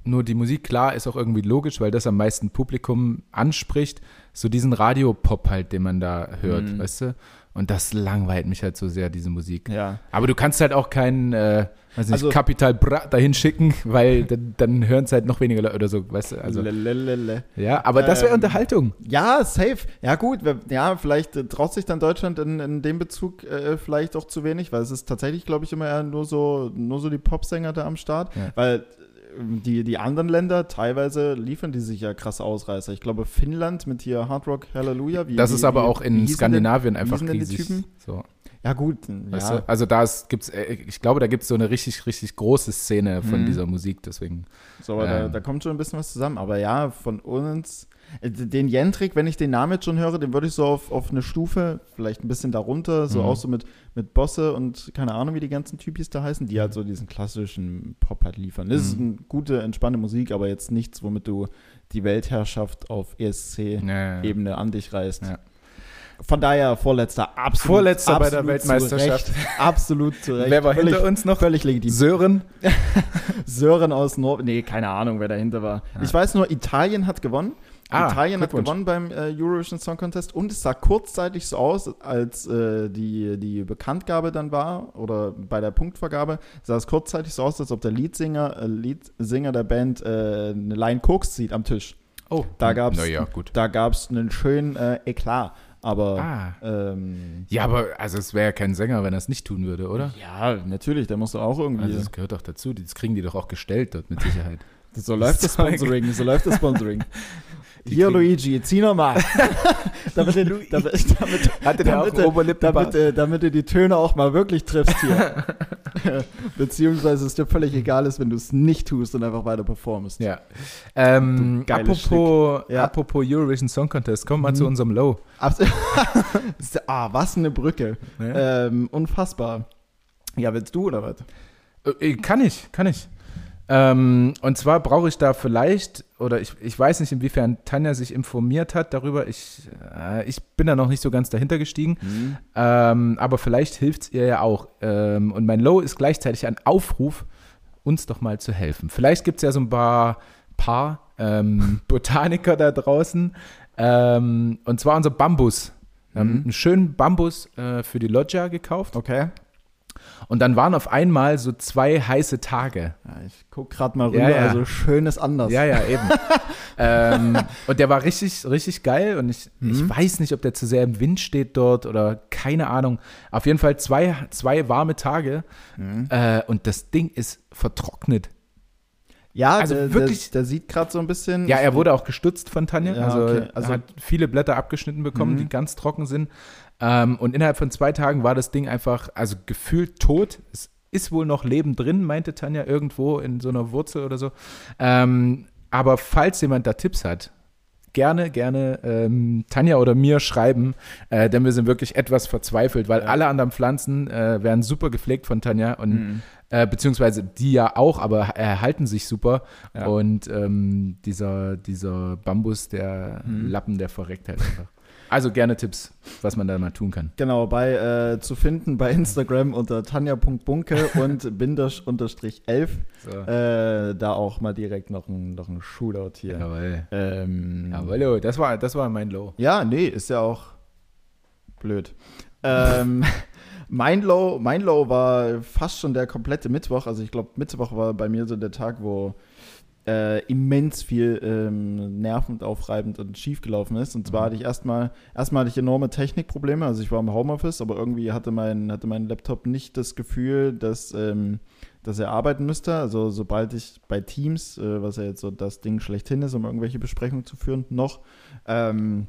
nur die Musik. Klar, ist auch irgendwie logisch, weil das am meisten Publikum anspricht. So diesen Radiopop halt, den man da hört, Mhm. weißt du? Und das langweilt mich halt so sehr, diese Musik. Ja. Aber du kannst halt auch keinen, äh, weiß nicht, Also- Capital Bra dahin schicken, weil dann, dann hören es halt noch weniger Leute oder so, weißt du? Also, Lelelele. ja, aber das wäre Ähm, Unterhaltung. Ja, safe. Ja, gut. Ja, vielleicht äh, traut sich dann Deutschland in, in dem Bezug äh, vielleicht auch zu wenig, weil es ist tatsächlich, glaube ich, immer eher nur so, nur so die Popsänger da am Start. Ja. Weil die, die anderen Länder, teilweise liefern die sich ja krasse Ausreißer. Ich glaube, Finnland mit hier Hard Rock Hallelujah. Wie, Das wie, ist aber wie- auch wie in denn- Skandinavien wie einfach denn die riesig. Typen? So, Ja, gut. weißt Ja. du? Also da ist, gibt's, äh, ich glaube, da gibt es so eine richtig, richtig große Szene von Mhm. dieser Musik, deswegen. So, aber da, Ähm. da kommt schon ein bisschen was zusammen. Aber ja, von uns, den Jentrik, wenn ich den Namen jetzt schon höre, den würde ich so auf, auf eine Stufe, vielleicht ein bisschen darunter, so Mhm. auch so mit, mit Bosse und keine Ahnung, wie die ganzen Typis da heißen, die halt so diesen klassischen Pop halt liefern. Das ist Mhm. eine gute, entspannte Musik, aber jetzt nichts, womit du die Weltherrschaft auf ESC-Ebene Ja, ja. an dich reißt. Ja. Von daher vorletzter, absolut. Vorletzter bei der absolut Weltmeisterschaft. Zu Recht, absolut zu Recht. Wer war völlig, hinter uns noch? Völlig legitim. Sören. Sören aus Nord. Nee, keine Ahnung, wer dahinter war. Ja. Ich weiß nur, Italien hat gewonnen. Ah, Italien hat gewonnen beim äh, Eurovision Song Contest und es sah kurzzeitig so aus, als äh, die, die Bekanntgabe dann war oder bei der Punktvergabe, sah es kurzzeitig so aus, als ob der Leadsinger, äh, Leadsinger der Band äh, eine Line Koks zieht am Tisch. Oh, Da gut. Gab es einen schönen äh, Eklat. Aber Ah. ähm, Ja, aber also es wäre ja kein Sänger, wenn er es nicht tun würde, oder? ja, natürlich, der musste auch irgendwie. Also das gehört doch dazu. Das kriegen die doch auch gestellt dort mit Sicherheit. So läuft das Zeug. Sponsoring, so läuft das Sponsoring. Die Hier, Luigi, zieh nochmal. damit, du- damit, damit, Hatte der auch damit, Oberlippenbart? damit, äh, damit du die Töne auch mal wirklich triffst hier. Beziehungsweise es dir völlig egal ist, wenn du es nicht tust und einfach weiter performst. Ja. Ähm, apropos. Ja. apropos Eurovision Song Contest, kommen wir mal Mhm. zu unserem Low. Ah, was eine Brücke. Ja. Ähm, unfassbar. Ja, willst du oder was? Äh, Kann ich, kann ich. Ähm, und zwar brauche ich da vielleicht, oder ich, ich weiß nicht, inwiefern Tanja sich informiert hat darüber. Ich, äh, ich bin da noch nicht so ganz dahinter gestiegen. Ähm, aber vielleicht hilft es ihr ja auch. Ähm, und mein Low ist gleichzeitig ein Aufruf, uns doch mal zu helfen. Vielleicht gibt es ja so ein paar, paar ähm, Botaniker da draußen. Ähm, und zwar unser Bambus. Wir haben Mhm. einen schönen Bambus äh, für die Loggia gekauft. Okay. Und dann waren auf einmal so zwei heiße Tage. Ja, ich guck gerade mal rüber, Ja, ja. also schön ist anders. Ja, ja, eben. ähm, und der war richtig, richtig geil. Und ich, ich Mhm. weiß nicht, ob der zu sehr im Wind steht dort oder keine Ahnung. Auf jeden Fall zwei, zwei warme Tage. Mhm. Äh, und das Ding ist vertrocknet. Ja, Also der, wirklich- Der, der sieht gerade so ein bisschen. Ja, er wurde auch gestützt von Tanja. Ja, also, okay. Also- hat viele Blätter abgeschnitten bekommen, Mhm. die ganz trocken sind. Ähm, und innerhalb von zwei Tagen war das Ding einfach, also gefühlt tot. Es ist wohl noch Leben drin, meinte Tanja, irgendwo in so einer Wurzel oder so. Ähm, aber falls jemand da Tipps hat, gerne, gerne ähm, Tanja oder mir schreiben, äh, denn wir sind wirklich etwas verzweifelt, weil Ja. alle anderen Pflanzen äh, werden super gepflegt von Tanja und Mhm. äh, beziehungsweise die ja auch, aber erhalten sich super. Ja. Und ähm, dieser, dieser Bambus, der Mhm. Lappen, der verreckt halt einfach. Also gerne Tipps, was man da mal tun kann. Genau, bei äh, zu finden bei Instagram unter tanja.bunke und bindersch unterstrich 11. So. Äh, da auch mal direkt noch ein, noch ein Shootout hier. Jawohl. Ähm, Jawohl, das war, das war mein Low. Ja, nee, ist ja auch blöd. ähm, mein, Low, mein Low war fast schon der komplette Mittwoch. Also ich glaube, Mittwoch war bei mir so der Tag, wo äh, immens viel ähm, nervend, aufreibend und schief gelaufen ist. Und zwar Mhm. hatte ich erstmal, erstmal hatte ich enorme Technikprobleme. Also ich war im Homeoffice, aber irgendwie hatte mein, hatte mein Laptop nicht das Gefühl, dass, ähm, dass er arbeiten müsste. Also sobald ich bei Teams, äh, was ja jetzt so das Ding schlechthin ist, um irgendwelche Besprechungen zu führen, noch, ähm,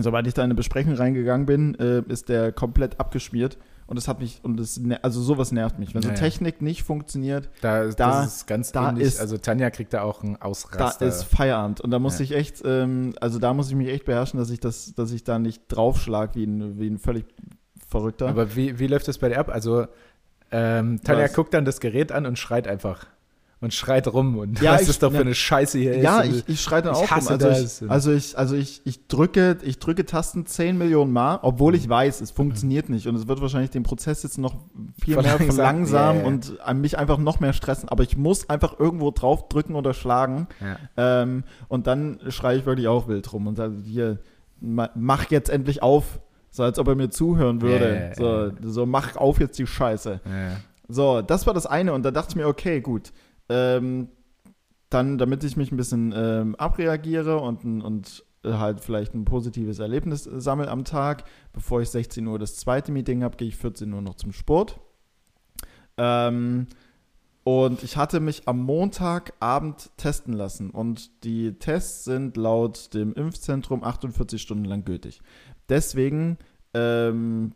sobald ich da in eine Besprechung reingegangen bin, äh, ist der komplett abgeschmiert und das hat mich, und das, also sowas nervt mich. Wenn so Ja, ja. Technik nicht funktioniert, Da, Da- das ist ganz da ähnlich. ist- also Tanja kriegt da auch einen da Ausraster. ist Feierabend. Und da muss Ja. ich echt, ähm, also da muss ich mich echt beherrschen, dass ich das, dass ich da nicht draufschlag wie ein, wie ein völlig Verrückter. Aber wie, wie läuft das bei dir ab? Also ähm, Tanja Was? guckt dann das Gerät an und schreit einfach. Und schreit rum und Ja, was ich- das doch für ja. eine Scheiße hier Ja, ist. ich, ich schreie dann ich auch rum. hasse Also das. ich, also ich, also ich, ich drücke, ich drücke Tasten 10 Millionen Mal, obwohl ich weiß, es funktioniert nicht und es wird wahrscheinlich den Prozess jetzt noch viel mehr Verlangsamen. Ja, ja. und an mich einfach noch mehr stressen. Aber ich muss einfach irgendwo drauf drücken oder schlagen ja. ähm, und dann schreie ich wirklich auch wild rum und sage hier, ma- mach jetzt endlich auf. So als ob er mir zuhören würde. Ja, ja, ja, so, ja. so, mach auf jetzt die Scheiße. Ja. So, das war das eine und da dachte ich mir, okay, gut. Ähm, dann, damit ich mich ein bisschen ähm, abreagiere und, und äh, halt vielleicht ein positives Erlebnis äh, sammle am Tag, bevor ich 16 Uhr das zweite Meeting habe, gehe ich 14 Uhr noch zum Sport. Ähm, und ich hatte mich am Montagabend testen lassen und die Tests sind laut dem Impfzentrum 48 Stunden lang gültig. Deswegen ähm,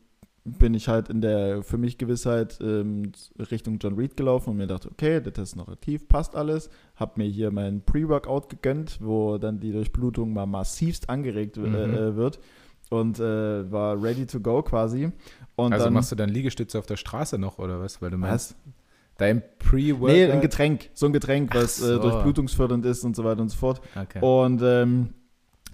bin ich halt in der für mich Gewissheit ähm, Richtung John Reed gelaufen und mir dachte, okay, der Test ist noch aktiv, passt alles. Hab mir hier mein Pre-Workout gegönnt, wo dann die Durchblutung mal massivst angeregt Mhm. äh, wird und äh, war ready to go quasi. Und Also dann, machst du dann Liegestütze auf der Straße noch oder was? Weil du meinst, was? dein Pre-Workout. Nee, ein Getränk, so ein Getränk, Ach was so. äh, durchblutungsfördernd ist und so weiter und so fort. Okay. Und ähm,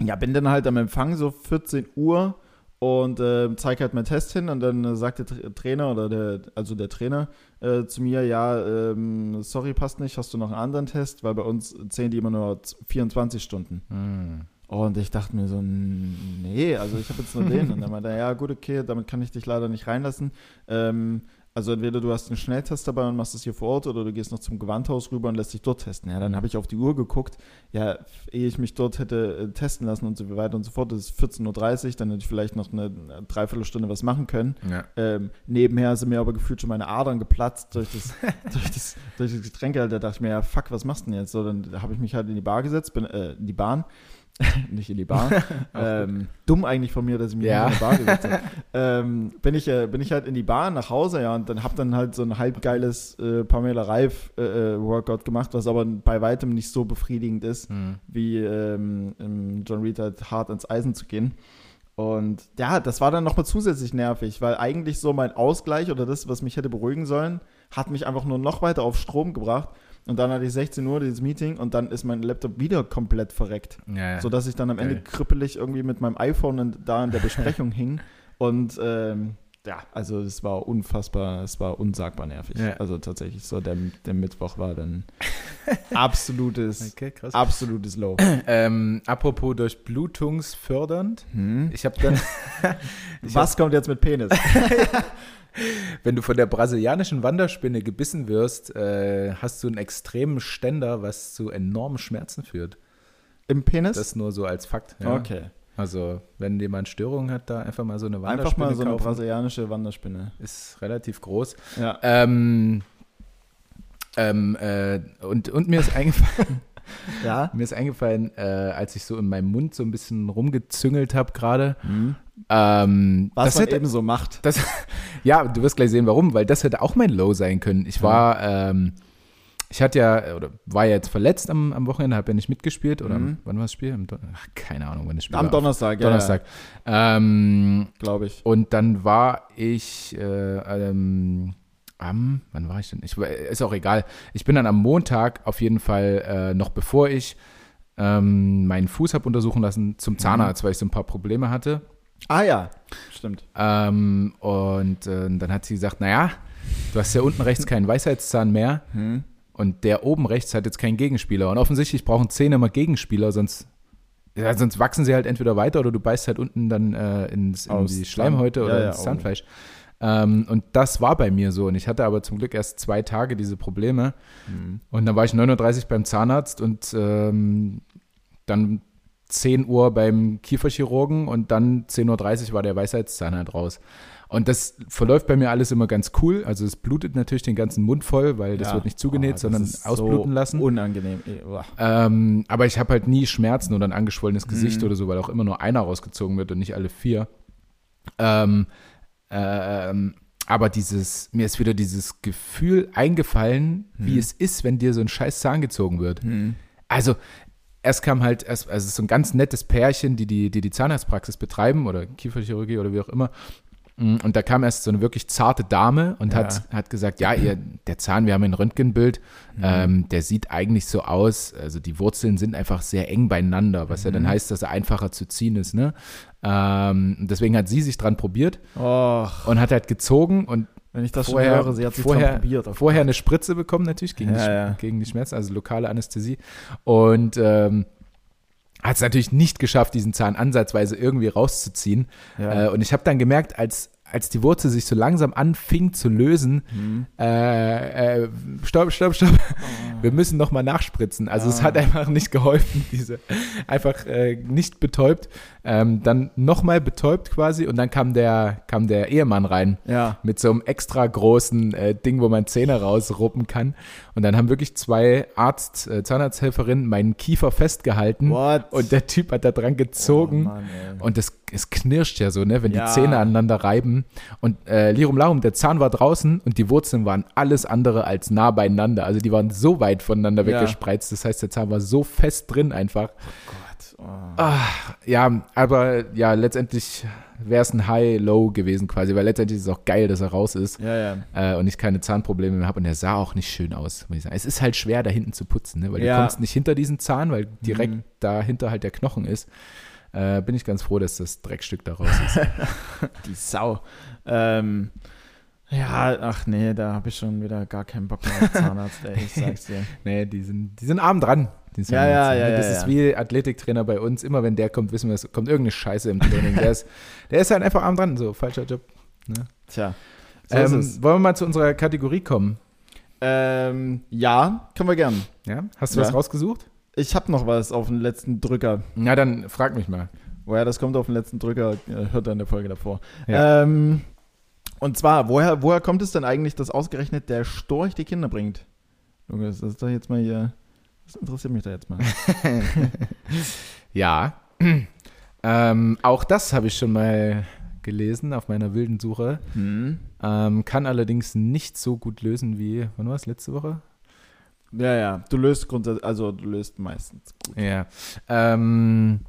ja, bin dann halt am Empfang so 14 Uhr und äh, zeig halt meinen Test hin und dann äh, sagt der Tra- Trainer oder der, also der Trainer äh, zu mir, ja, ähm, sorry, passt nicht, hast du noch einen anderen Test, weil bei uns zählen die immer nur z- 24 Stunden. Hm. Und ich dachte mir so, nee, also ich habe jetzt nur den. Und dann meinte er, ja gut, okay, damit kann ich dich leider nicht reinlassen. Ähm, also entweder du hast einen Schnelltest dabei und machst es hier vor Ort oder du gehst noch zum Gewandhaus rüber und lässt dich dort testen. Ja, dann habe ich auf die Uhr geguckt, ja, ehe ich mich dort hätte äh, testen lassen und so weiter und so fort, das ist 14.30 Uhr, dann hätte ich vielleicht noch eine, Dreiviertelstunde was machen können. Ja. Ähm, nebenher sind mir aber gefühlt schon meine Adern geplatzt durch das, durch das, durch das Getränk. Da dachte ich mir, ja, fuck, was machst du denn jetzt? So, dann habe ich mich halt in die Bar gesetzt, bin, äh, in die Bahn, nicht in die Bar. ähm, dumm eigentlich von mir, dass ich mich Ja. nicht in die Bar gesetzt habe. ähm, bin, ich, äh, bin ich halt in die Bar nach Hause, ja, und dann hab dann halt so ein halbgeiles äh, Pamela Reif äh, äh, Workout gemacht, was aber bei weitem nicht so befriedigend ist Hm. wie ähm, John Reed halt hart ans Eisen zu gehen. Und ja, das war dann nochmal zusätzlich nervig, weil eigentlich so mein Ausgleich oder das, was mich hätte beruhigen sollen, hat mich einfach nur noch weiter auf Strom gebracht. Und dann hatte ich 16 Uhr dieses Meeting und dann ist mein Laptop wieder komplett verreckt. Ja, ja. Sodass ich dann am Ende Geil. krüppelig irgendwie mit meinem iPhone in, da in der Besprechung hing. Und ähm, ja, also es war unfassbar, es war unsagbar nervig. Ja. Also tatsächlich so, der, der Mittwoch war dann absolutes, Okay, absolutes Low. Ähm, apropos durchblutungsfördernd. Hm? Ich habe dann, Ich Was kommt jetzt mit Penis? Wenn du von der brasilianischen Wanderspinne gebissen wirst, äh, hast du einen extremen Ständer, was zu enormen Schmerzen führt. Im Penis? Das nur so als Fakt. Ja. Okay. Also, wenn jemand Störungen hat, da einfach mal so eine Einfach Wanderspinne mal so eine kaufen. brasilianische Wanderspinne. Ist relativ groß. Ja. Ähm, ähm, äh, und, und mir ist eingefallen, Ja? mir ist eingefallen, äh, als ich so in meinem Mund so ein bisschen rumgezüngelt habe gerade. Hm. Ähm, Was das man hätte, eben so macht. das, ja, du wirst gleich sehen, warum, weil das hätte auch mein Low sein können. Ich war, ähm, ich hatte ja, oder war ja jetzt verletzt am, am Wochenende, habe ja nicht mitgespielt. Oder am, Mhm. wann war das Spiel? Am Don Ach, keine Ahnung, wann das Spiel Am war. Donnerstag, ja. Donnerstag. Ähm, Glaube ich. und dann war ich äh, ähm, am, wann war ich denn? Ich, war- ist auch egal. Ich bin dann am Montag auf jeden Fall, äh, noch bevor ich ähm, meinen Fuß habe untersuchen lassen, zum Zahnarzt, weil ich so ein paar Probleme hatte. Ah ja, stimmt. Ähm, und äh, dann hat sie gesagt, naja, du hast ja unten rechts keinen Weisheitszahn mehr Hm. und der oben rechts hat jetzt keinen Gegenspieler. Und offensichtlich brauchen Zähne immer Gegenspieler, sonst, ja, sonst wachsen sie halt entweder weiter oder du beißt halt unten dann äh, ins, in Aus die Schleimhäute ja, oder ja, ins oh. Zahnfleisch. Ähm, und das war bei mir so. Und ich hatte aber zum Glück erst zwei Tage diese Probleme. Hm. Und dann war ich 9.30 Uhr beim Zahnarzt und ähm, dann 10 Uhr beim Kieferchirurgen und dann 10.30 Uhr war der Weisheitszahn halt raus. Und das verläuft bei mir alles immer ganz cool. Also es blutet natürlich den ganzen Mund voll, weil das Ja. wird nicht zugenäht, Oh, sondern ausbluten so lassen. Unangenehm. Eh, uah. Ähm, aber ich habe halt nie Schmerzen oder ein angeschwollenes Gesicht Mhm. oder so, weil auch immer nur einer rausgezogen wird und nicht alle vier. Ähm, ähm, aber dieses, mir ist wieder dieses Gefühl eingefallen, wie Hm. es ist, wenn dir so ein scheiß Zahn gezogen wird. Hm. Also, erst kam halt, erst, also es ist so ein ganz nettes Pärchen, die die, die, die Zahnarztpraxis betreiben oder Kieferchirurgie oder wie auch immer. Mm, Und da kam erst so eine wirklich zarte Dame und Ja. hat, hat gesagt, ja, ihr, der Zahn, wir haben ein Röntgenbild, ähm, der sieht eigentlich so aus, also die Wurzeln sind einfach sehr eng beieinander, was ja dann heißt, dass er einfacher zu ziehen ist. Ne? Ähm, und deswegen hat sie sich dran probiert Och, und hat halt gezogen und wenn ich das vorher, schon höre, sie hat sich vorher, probiert. Vorher eine Spritze bekommen, natürlich, gegen, Ja, die, ja. gegen die Schmerzen, also lokale Anästhesie. Und ähm, hat es natürlich nicht geschafft, diesen Zahn ansatzweise irgendwie rauszuziehen. Ja. Äh, und ich habe dann gemerkt, als, als die Wurzel sich so langsam anfing zu lösen, Hm. äh, äh, stopp, stopp, stopp, wir müssen nochmal nachspritzen. Also es Ah. hat einfach nicht geholfen, diese, einfach äh, nicht betäubt. Ähm, dann nochmal betäubt quasi und dann kam der, kam der Ehemann rein ja. mit so einem extra großen äh, Ding, wo man Zähne rausruppen kann. Und dann haben wirklich zwei Arzt, äh, Zahnarzthelferinnen meinen Kiefer festgehalten What? und der Typ hat da dran gezogen. Oh, Mann, und das, es knirscht ja so, ne, wenn Ja. die Zähne aneinander reiben. Und äh, Lirum Larum, der Zahn war draußen und die Wurzeln waren alles andere als nah beieinander. Also die waren so weit voneinander Ja. weggespreizt. Das heißt, der Zahn war so fest drin einfach. Gott. Oh. Ja, aber ja, letztendlich wäre es ein High-Low gewesen quasi, weil letztendlich ist es auch geil, dass er raus ist Ja, ja. äh, und ich keine Zahnprobleme mehr habe. Und der sah auch nicht schön aus, muss ich sagen. Es ist halt schwer, da hinten zu putzen, ne? weil Ja. du kommst nicht hinter diesen Zahn, weil direkt Mhm. dahinter halt der Knochen ist. Äh, bin ich ganz froh, dass das Dreckstück da raus ist. Die Sau. Ähm, ja, ach nee, da habe ich schon wieder gar keinen Bock mehr auf Zahnarzt, ey, ich sag's dir. nee, die sind, die sind arm dran. Die Ja, ja, Zahnärzte, ja, ne? Das ja, ist ja. wie Athletiktrainer bei uns. Immer wenn der kommt, wissen wir, es kommt irgendeine Scheiße im Training. Der ist, der ist halt einfach arm dran. So, falscher Job. Tja. So Ähm, wollen wir mal zu unserer Kategorie kommen? Ähm, ja, können wir gern. Ja? Hast du Ja. was rausgesucht? Ich habe noch was auf den letzten Drücker. Na, dann frag mich mal. Woher das kommt auf den letzten Drücker, äh, hört in der Folge davor. Ja. Ähm, und zwar, woher, woher kommt es denn eigentlich, dass ausgerechnet der Storch die Kinder bringt? Junge, das ist doch jetzt mal hier. Das interessiert mich da jetzt mal. Ja. ähm, auch das habe ich schon mal gelesen auf meiner wilden Suche. Hm. Ähm, kann allerdings nicht so gut lösen wie, wann war es, letzte Woche? Ja, ja. Du löst grundsätzlich, also du löst meistens gut. Ja. Ähm,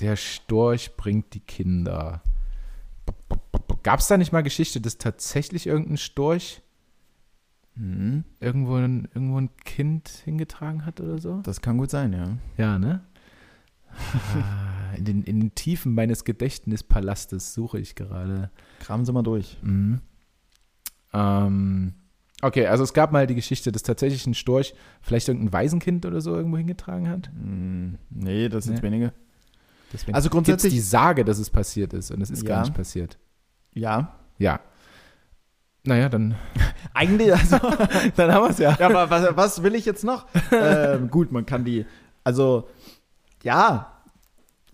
der Storch bringt die Kinder. Gab es da nicht mal Geschichte, dass tatsächlich irgendein Storch Hm. irgendwo ein, irgendwo ein Kind hingetragen hat oder so? Das kann gut sein, ja. Ja, ne? Ah, in, den, in den Tiefen meines Gedächtnispalastes suche ich gerade. Kramen Sie mal durch. Mhm. Ähm, okay, also es gab mal die Geschichte, dass tatsächlich ein Storch vielleicht irgendein Waisenkind oder so irgendwo hingetragen hat. Hm. Nee, das sind Nee. wenige. Deswegen Also grundsätzlich- die Sage, dass es passiert ist und es ist Ja. gar nicht passiert. Ja. Ja. Naja, dann, Eigentlich, also. dann haben wir es ja. ja, aber was, was will ich jetzt noch? ähm, gut, man kann die. Also, ja.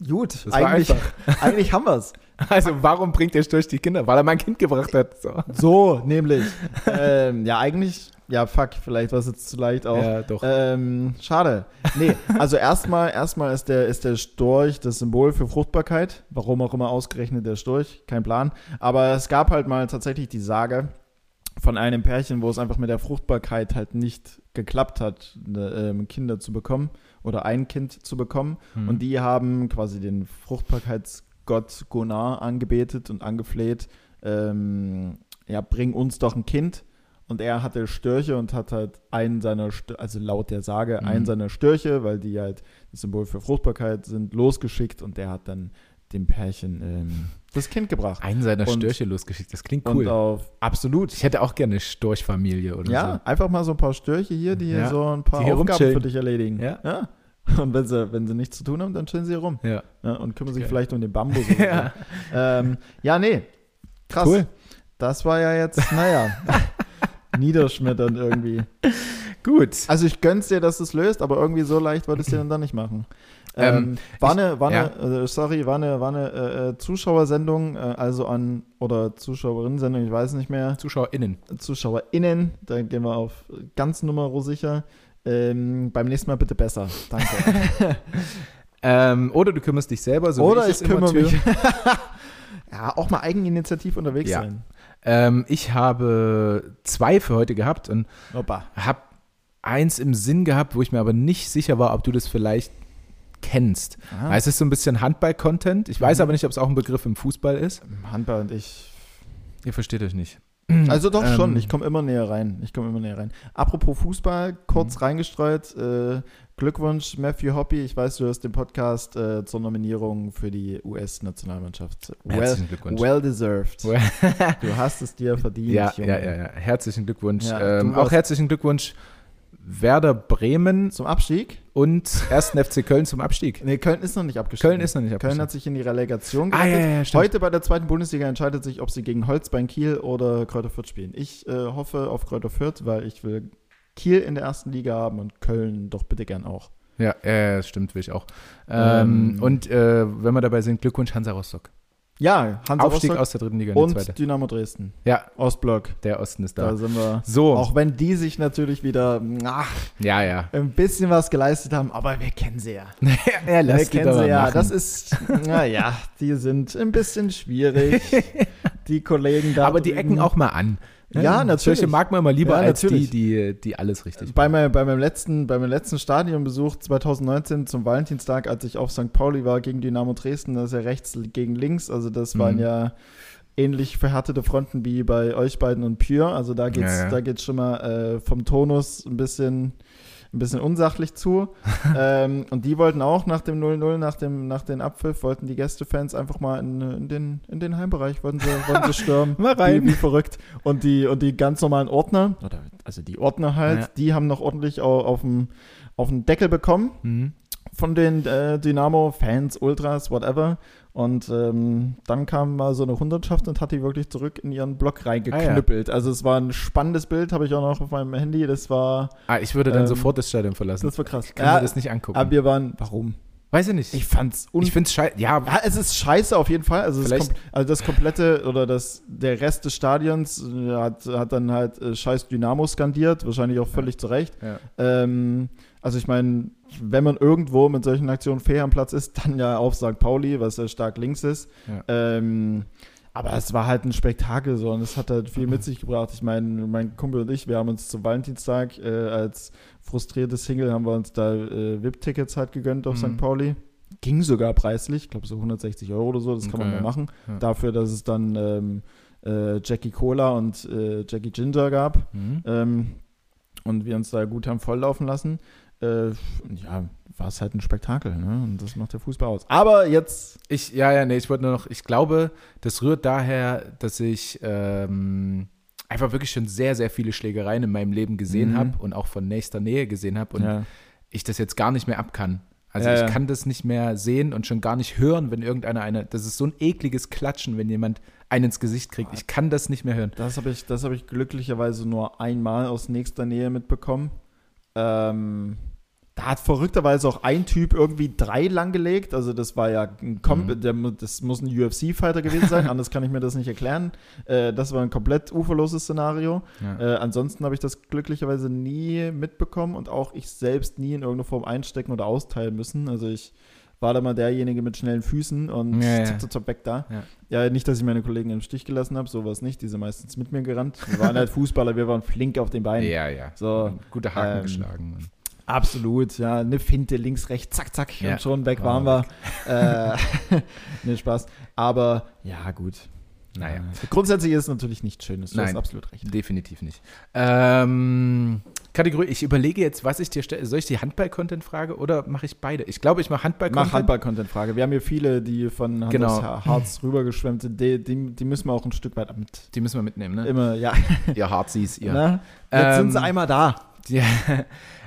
Gut, eigentlich, eigentlich haben wir es. Also warum bringt der Storch die Kinder? Weil er mein Kind gebracht hat. So. So, nämlich. ähm, ja, eigentlich, ja, fuck, vielleicht war es jetzt zu leicht auch. Ja, doch. Ähm, schade. Nee, also erstmal, erstmal ist der, ist der Storch das Symbol für Fruchtbarkeit. Warum auch immer ausgerechnet der Storch, kein Plan. Aber es gab halt mal tatsächlich die Sage von einem Pärchen, wo es einfach mit der Fruchtbarkeit halt nicht geklappt hat, ne, ähm, Kinder zu bekommen oder ein Kind zu bekommen. Hm. Und die haben quasi den Fruchtbarkeitsgott Gonar angebetet und angefleht, ähm, ja, bring uns doch ein Kind. Und er hatte Störche und hat halt einen seiner, also laut der Sage, Mhm. einen seiner Störche, weil die halt das Symbol für Fruchtbarkeit sind, losgeschickt und der hat dann dem Pärchen ähm, das Kind gebracht. einen seiner und- Störche losgeschickt. Das klingt cool. auf, absolut. Ich hätte auch gerne eine Storchfamilie oder Ja, einfach mal so ein paar Störche hier, die hier Ja, so ein paar Aufgaben für dich erledigen. Ja. Und wenn sie, wenn sie nichts zu tun haben, dann chillen sie hier rum. Ja. Ja, und kümmern sich vielleicht um den Bambus. Ja. so. ähm, ja, nee. Krass. Cool. Das war ja jetzt, naja, niederschmetternd irgendwie. Gut. Also ich gönn's dir, dass du es löst, aber irgendwie so leicht wolltest du dann dann nicht machen. Ähm, Ähm, war eine, war ja. eine äh, sorry, war eine, war eine äh, äh, Zuschauersendung, äh, also an, oder Zuschauerinnen-Sendung, ich weiß nicht mehr, ZuschauerInnen. ZuschauerInnen, da gehen wir auf ganz Nummer sicher. Ähm, beim nächsten Mal bitte besser. Danke. Ähm, oder du kümmerst dich selber, so Oder wie ich immer kümmere mich. ja, auch mal eigeninitiativ unterwegs Ja. sein. Ähm, ich habe zwei für heute gehabt und habe eins im Sinn gehabt, wo ich mir aber nicht sicher war, ob du das vielleicht kennst. Weil Es ist so ein bisschen Handball-Content. Ich weiß Mhm. aber nicht, ob es auch ein Begriff im Fußball ist. Handball und ich. Ihr versteht euch nicht. Also doch schon, Ähm, ich komme immer näher rein. Ich komme immer näher rein. Apropos Fußball, kurz Mhm. reingestreut. Äh, Glückwunsch, Matthew Hoppy. Ich weiß, du hörst den Podcast äh, zur Nominierung für die US-Nationalmannschaft. Well, Herzlichen Glückwunsch. well deserved. Well- Du hast es dir verdient. Ja, Junge. ja, ja, ja. Herzlichen Glückwunsch. Ja, ähm, auch herzlichen Glückwunsch Werder Bremen Zum Abstieg? und 1. FC Köln zum Abstieg. Nee, Köln ist noch nicht abgestiegen. Köln ist noch nicht Köln abgestiegen. hat sich in die Relegation Ah, ja, gerettet. ja, ja, stimmt. Heute bei der zweiten Bundesliga entscheidet sich, ob sie gegen Holzbein Kiel oder Kräuter Fürth spielen. Ich äh, hoffe auf Kräuter Fürth, weil ich will Kiel in der ersten Liga haben und Köln doch bitte gern auch. Ja, ja, ja, das stimmt, will ich auch. Ähm, Ähm, und äh, wenn wir dabei sind, Glückwunsch Hansa Rostock. Ja, Hansa Aufstieg Rostock aus der dritten Liga in die und zweite. Dynamo Dresden. Ja, Ostblock. der Osten ist Da da. sind wir. So, Auch wenn die sich natürlich wieder ach, ja, ja. ein bisschen was geleistet haben, aber wir kennen sie ja. ja Wir lass die kennen sie ja. machen. Das ist, naja, die sind ein bisschen schwierig. die Kollegen da. Aber die drüben. ecken auch mal an. Ja, natürlich. Solche mag man immer lieber Ja, als die, natürlich. die, die alles richtig Bei, mein, bei, meinem letzten, bei meinem letzten Stadionbesuch 2019 zum Valentinstag, als ich auf St. Pauli war gegen Dynamo Dresden, das ist ja rechts gegen links, also das waren Mhm. ja ähnlich verhärtete Fronten wie bei euch beiden und Pure, also da geht's, Ja, ja. da geht's schon mal äh, vom Tonus ein bisschen, ein bisschen unsachlich zu. ähm, und die wollten auch nach dem 0-0, nach dem, nach dem Abpfiff, wollten die Gästefans einfach mal in, in, den, in den Heimbereich, wollten sie, wollten sie stürmen. Mal rein. Wie, wie verrückt. Und die, und die ganz normalen Ordner, oder also die Ordner halt, Ja. die haben noch ordentlich au- auf dem auf den Deckel bekommen Mhm. von den äh, Dynamo-Fans, Ultras, whatever. Und ähm, dann kam mal so eine Hundertschaft und hat die wirklich zurück in ihren Block reingeknüppelt. Also es war ein spannendes Bild, habe ich auch noch auf meinem Handy. Das war, Ah, ich würde dann Ähm, sofort das Stadion verlassen. das war krass. Kann mir das nicht angucken. aber wir waren, warum? Weiß ich nicht. Ich Ich, fand's un finde es scheiße. Ja, ja, es ist scheiße auf jeden Fall. Also, das, also das komplette oder das, der Rest des Stadions äh, hat, hat dann halt äh, scheiß Dynamo skandiert, wahrscheinlich auch völlig zu Recht. ja. Ähm, also ich meine, wenn man irgendwo mit solchen Aktionen fair am Platz ist, dann ja auf St. Pauli, was ja stark links ist. Ja. Ähm, aber es war halt ein Spektakel so und es hat halt viel mit sich gebracht. Ich meine, mein Kumpel und ich, wir haben uns zum Valentinstag äh, als frustrierte Single haben wir uns da äh, VIP-Tickets halt gegönnt auf Mhm. St. Pauli. Ging sogar preislich, ich glaube so 160 Euro oder so, das kann man Okay, mal machen. ja. Dafür, dass es dann ähm, äh, Jackie Cola und äh, Jackie Ginger gab Mhm. ähm, und wir uns da gut haben volllaufen lassen. Äh, ja, war es halt ein Spektakel, ne? Und das macht der Fußball aus. Aber jetzt, Ich, ja, ja, nee, ich wollte nur noch, ich glaube, das rührt daher, dass ich ähm, einfach wirklich schon sehr, sehr viele Schlägereien in meinem Leben gesehen Mhm. habe und auch von nächster Nähe gesehen habe und ja, ich das jetzt gar nicht mehr ab kann. Also Ja, ich kann das nicht mehr sehen und schon gar nicht hören, wenn irgendeiner eine, das ist so ein ekliges Klatschen, wenn jemand einen ins Gesicht kriegt. Ich kann das nicht mehr hören. das habe ich, das habe ich glücklicherweise nur einmal aus nächster Nähe mitbekommen. Ähm, da hat verrückterweise auch ein Typ irgendwie drei langgelegt. Also das war ja ein Kom Mhm. der, das muss ein UFC-Fighter gewesen sein, anders kann ich mir das nicht erklären. Äh, das war ein komplett uferloses Szenario. Ja. Äh, ansonsten habe ich das glücklicherweise nie mitbekommen und auch ich selbst nie in irgendeiner Form einstecken oder austeilen müssen. Also ich war da mal derjenige mit schnellen Füßen und Ja, zack, zack, zack, weg da. Ja. Ja. nicht, dass ich meine Kollegen im Stich gelassen habe, sowas nicht. Die sind meistens mit mir gerannt. Wir waren halt Fußballer, wir waren flink auf den Beinen. ja, ja. So, Gute Haken ähm, geschlagen. Absolut, ja. Eine Finte links, rechts, zack, zack Ja. und schon weg Oh, waren wir. Äh, nee, Spaß. Aber ja, gut. Naja. Äh, grundsätzlich ist es natürlich nicht schön. Du Nein. hast absolut recht. Definitiv nicht. Ähm, Kategorie, ich überlege jetzt, was ich dir stelle. Soll ich die Handball-Content-Frage oder mache ich beide? Ich glaube, ich mache Handball-Content. Mach Handball-Content-Frage. Wir haben hier viele, die von Genau. Harz rübergeschwemmt sind. Die, die, die müssen wir auch ein Stück weit mit. Die müssen wir mitnehmen, ne? Immer, ja. Ihr Harzis, ihr. Na? Jetzt sind sie Ähm, einmal da. Ja.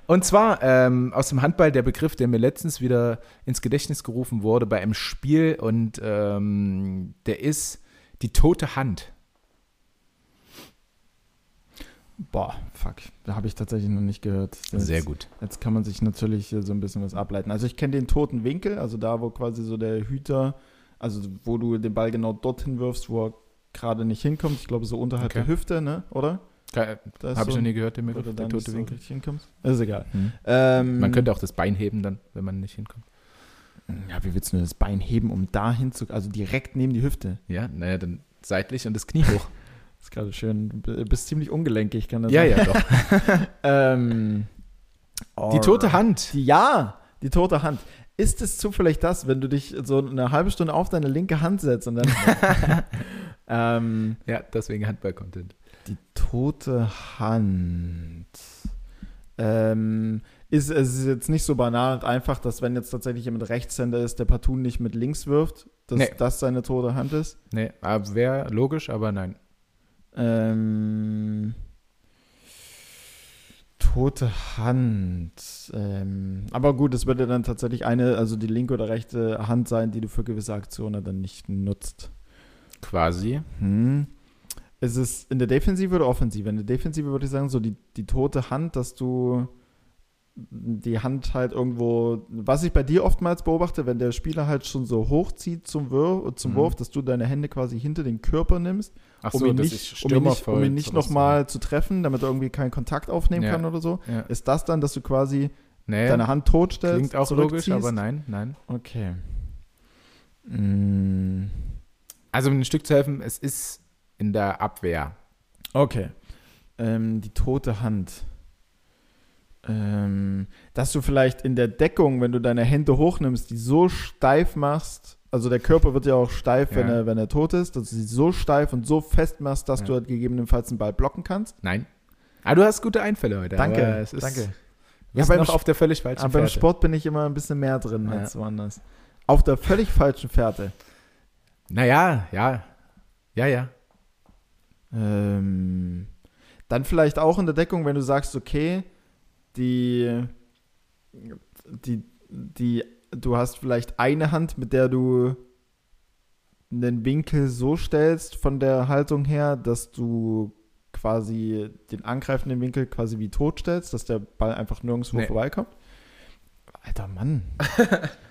Und zwar ähm, aus dem Handball der Begriff, der mir letztens wieder ins Gedächtnis gerufen wurde bei einem Spiel und ähm, der ist die tote Hand. Boah, fuck. Da habe ich tatsächlich noch nicht gehört. Jetzt, Sehr gut. Jetzt kann man sich natürlich so ein bisschen was ableiten. Also ich kenne den toten Winkel, also da, wo quasi so der Hüter, also wo du den Ball genau dorthin wirfst, wo er gerade nicht hinkommt. Ich glaube so unterhalb Okay. der Hüfte, ne? Oder? Habe ich so noch nie gehört, den Begriff, der nicht tote so Winkel. richtig hinkommst. Ist egal. Hm. Ähm, Man könnte auch das Bein heben dann, wenn man nicht hinkommt. Ja, wie willst du das Bein heben, um da hinzu, also direkt neben die Hüfte? Ja, naja, dann seitlich und das Knie hoch. Das ist gerade schön. Du bist ziemlich ungelenkig, kann das ja, sein? ja, doch. Ähm, Die tote Hand. Die, ja, die tote Hand. Ist es zufällig das, wenn du dich so eine halbe Stunde auf deine linke Hand setzt und dann. ähm, Ja, deswegen Handball-Content. die tote Hand. Ähm, ist, es ist jetzt nicht so banal und einfach, dass wenn jetzt tatsächlich jemand Rechtshänder ist, der partout nicht mit links wirft, dass Nee. das seine tote Hand ist. Nee, wäre logisch, aber nein. Ähm, tote Hand. Ähm, aber gut, es würde dann tatsächlich eine, also die linke oder rechte Hand sein, die du für gewisse Aktionen dann nicht nutzt. Quasi. Hm. Ist es in der Defensive oder Offensive? In der Defensive würde ich sagen, so die, die tote Hand, dass du die Hand halt irgendwo, was ich bei dir oftmals beobachte, wenn der Spieler halt schon so hochzieht zum, Wurf, zum Mhm. Wurf, dass du deine Hände quasi hinter den Körper nimmst Ach um so, ihn nicht, ich um ihn nicht, um ihn nicht nochmal zu treffen, damit er irgendwie keinen Kontakt aufnehmen Ja. kann oder so. Ja. Ist das dann, dass du quasi Nee, deine Hand totstellst? klingt auch logisch, aber nein, nein. Okay. Mm, Also, um ein Stück zu helfen, es ist in der Abwehr. Okay. Ähm, die tote Hand. Ähm, dass du vielleicht in der Deckung, wenn du deine Hände hochnimmst, die so steif machst, also der Körper wird ja auch steif, wenn, Ja. er, wenn er tot ist, dass du sie so steif und so fest machst, dass Ja. du halt gegebenenfalls einen Ball blocken kannst. Nein. Ah, du hast gute Einfälle heute. Danke, aber ist, danke. Wir Ja, beim noch auf der völlig falschen Aber beim Fährte. Sport bin ich immer ein bisschen mehr drin Ja. als woanders. Auf der völlig falschen Fährte. Naja, ja. Ja, ja. Ähm, dann vielleicht auch in der Deckung, wenn du sagst, okay, die, die, die, du hast vielleicht eine Hand, mit der du den Winkel so stellst von der Haltung her, dass du quasi den angreifenden Winkel quasi wie tot stellst, dass der Ball einfach nirgendwo Nee. vorbeikommt. Alter Mann.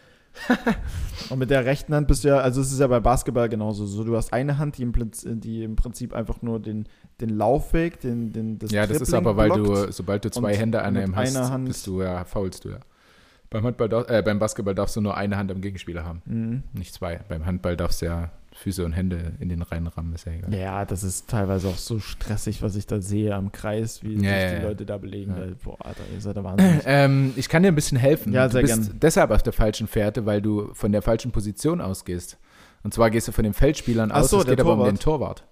Und mit der rechten Hand bist du ja, also es ist ja bei Basketball genauso. So, du hast eine Hand, die im, Prinzip, die im Prinzip einfach nur den, den Laufweg, den, den, das ja, das ist aber, weil blockt. du, sobald du zwei Und Hände an einem hast, Hand- bist du ja, faulst du ja. Beim, Handball, äh, beim Basketball darfst du nur eine Hand am Gegenspieler haben, Mhm. nicht zwei. Beim Handball darfst du ja Füße und Hände in den Reihen rammen, ist ja egal. Ja, das ist teilweise auch so stressig, was ich da sehe am Kreis, wie Ja, sich ja, die ja. Leute da belegen. Ja. Da- Boah, Alter, ihr seid der Wahnsinn. Ähm, ich kann dir ein bisschen helfen. Ja, du sehr bist gern. deshalb auf der falschen Fährte, weil du von der falschen Position ausgehst. Und zwar gehst du von den Feldspielern Ach aus, so, es geht aber um Torwart. den Torwart.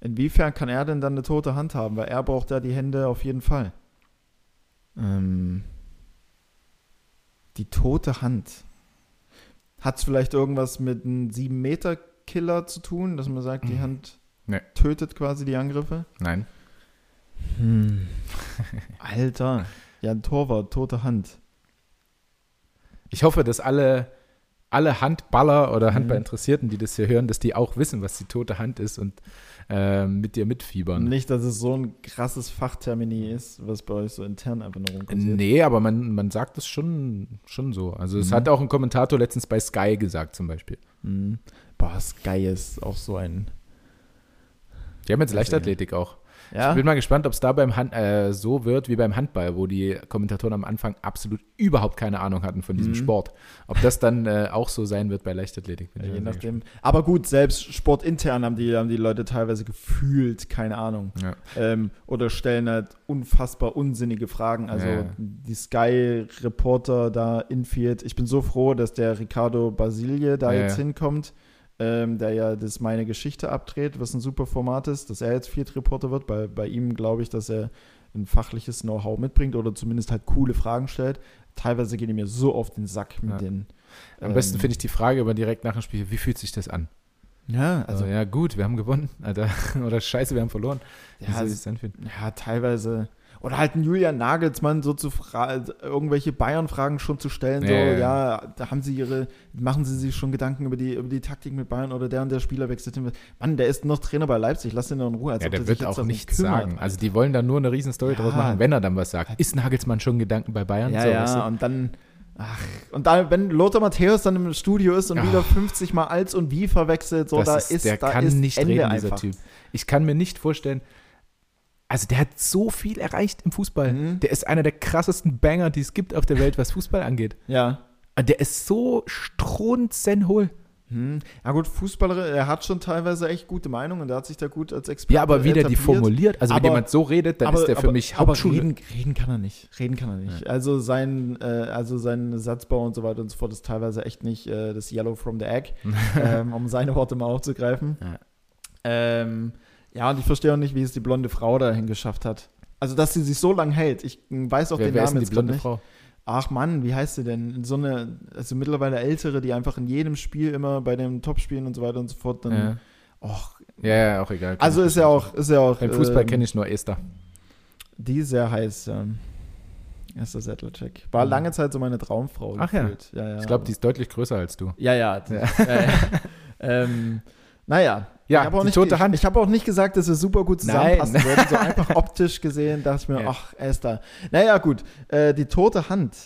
Inwiefern kann er denn dann eine tote Hand haben? Weil er braucht da die Hände auf jeden Fall. Ähm, die tote Hand. Hat es vielleicht irgendwas mit einem 7-Meter-Killer zu tun, dass man sagt, die Hand Nee. tötet quasi die Angriffe? Nein. Hm. Alter. Ja, ein Torwart, tote Hand. Ich hoffe, dass alle, alle Handballer oder Mhm. Handballinteressierten, die das hier hören, dass die auch wissen, was die tote Hand ist und ähm, mit dir mitfiebern. Nicht, dass es so ein krasses Fachtermini ist, was bei euch so intern einfach nur rumkursiert. Nee, aber man, man sagt es schon, schon so. Also es Mhm. hat auch ein Kommentator letztens bei Sky gesagt zum Beispiel. Mhm. Boah, Sky ist auch so ein. Die haben jetzt Leichtathletik auch. Ja, Ich bin mal gespannt, ob es da beim Hand, äh, so wird wie beim Handball, wo die Kommentatoren am Anfang absolut überhaupt keine Ahnung hatten von diesem Mhm. Sport. Ob das dann äh, auch so sein wird bei Leichtathletik. ich je nachdem. Aber gut, selbst sportintern haben die, haben die Leute teilweise gefühlt, keine Ahnung. gespannt. Ähm, oder stellen halt unfassbar unsinnige Fragen. Also Ja, ja. die Sky-Reporter da infield. Ich bin so froh, dass der Ricardo Basile da Ja, jetzt ja. hinkommt, ähm, der ja das Meine Geschichte abdreht, was ein super Format ist, dass er jetzt Field-Reporter wird. Bei, bei ihm glaube ich, dass er ein fachliches Know-how mitbringt oder zumindest halt coole Fragen stellt. Teilweise gehen die mir so auf den Sack mit Ja. den. Am besten ähm, finde ich die Frage aber direkt nach dem Spiel, wie fühlt sich das an? Ja, Also, also ja, gut, wir haben gewonnen, Alter. Oder scheiße, wir haben verloren. Ja, anfühlen? Ja, teilweise. Oder halt ein Julian Nagelsmann so zu irgendwelche Bayern-Fragen schon zu stellen, so, Ja, da haben sie ihre, machen sie sich schon Gedanken über die, über die Taktik mit Bayern oder der und der Spieler wechselt hin. Mann, der ist noch Trainer bei Leipzig, lass den doch in Ruhe. Als Ja, ob der sich wird auch nichts sagen. Also die wollen da nur eine Riesenstory Ja. draus machen, wenn er dann was sagt. Ist Nagelsmann schon Gedanken bei Bayern? Ja, So, ja, weißt du? und dann, ach, und da, wenn Lothar Matthäus dann im Studio ist und Ah. wieder 50 Mal als und wie verwechselt, so, Das da ist, ist, der da kann ist nicht Ende reden, einfach. dieser Typ. Ich kann mir nicht vorstellen, also der hat so viel erreicht im Fußball. Mhm. Der ist einer der krassesten Banger, die es gibt auf der Welt, was Fußball angeht. Ja, Ah, Der ist so strunzenhohl. Hm. Ja gut, Fußballer, er hat schon teilweise echt gute Meinungen, der hat sich da gut als Experte Ja, aber wie der die formuliert, also wenn Aber- jemand so redet, dann ist der für aber, mich aber Hauptschule. reden, reden kann er nicht. Reden kann er nicht. Also sein, äh, also sein Satzbau und so weiter und so fort ist teilweise echt nicht äh, das Yellow from the Egg, ähm, um seine Worte mal aufzugreifen. Ja. Ähm, ja, und ich verstehe auch nicht, wie es die blonde Frau dahin geschafft hat. Also, dass sie sich so lang hält. Ich weiß auch wer, den wer ist Namen denn die jetzt grad blonde nicht. Frau? Ach Mann, wie heißt sie denn? So eine, also mittlerweile ältere, die einfach in jedem Spiel immer bei den Topspielen und so weiter und so fort dann. Ja. Och, ja, ja, auch egal. also ist ja auch, ist ja auch. Beim Fußball ähm, kenne ich nur Esther. Die ist sehr heiß, ja. Esther Settlercheck. War Mhm. lange Zeit so meine Traumfrau. Ach ja. gefühlt. ja. ja Ich glaube, die ist deutlich größer als du. Ja, ja. die- ja. ja. ähm, naja. Ja, ich habe auch, nicht tote ge- Hand. Ich habe auch nicht gesagt, dass wir super gut zusammenpassen Nein. würden. So einfach optisch gesehen dachte ich mir, Ja. ach, Esther. Naja, gut. Äh, die tote Hand.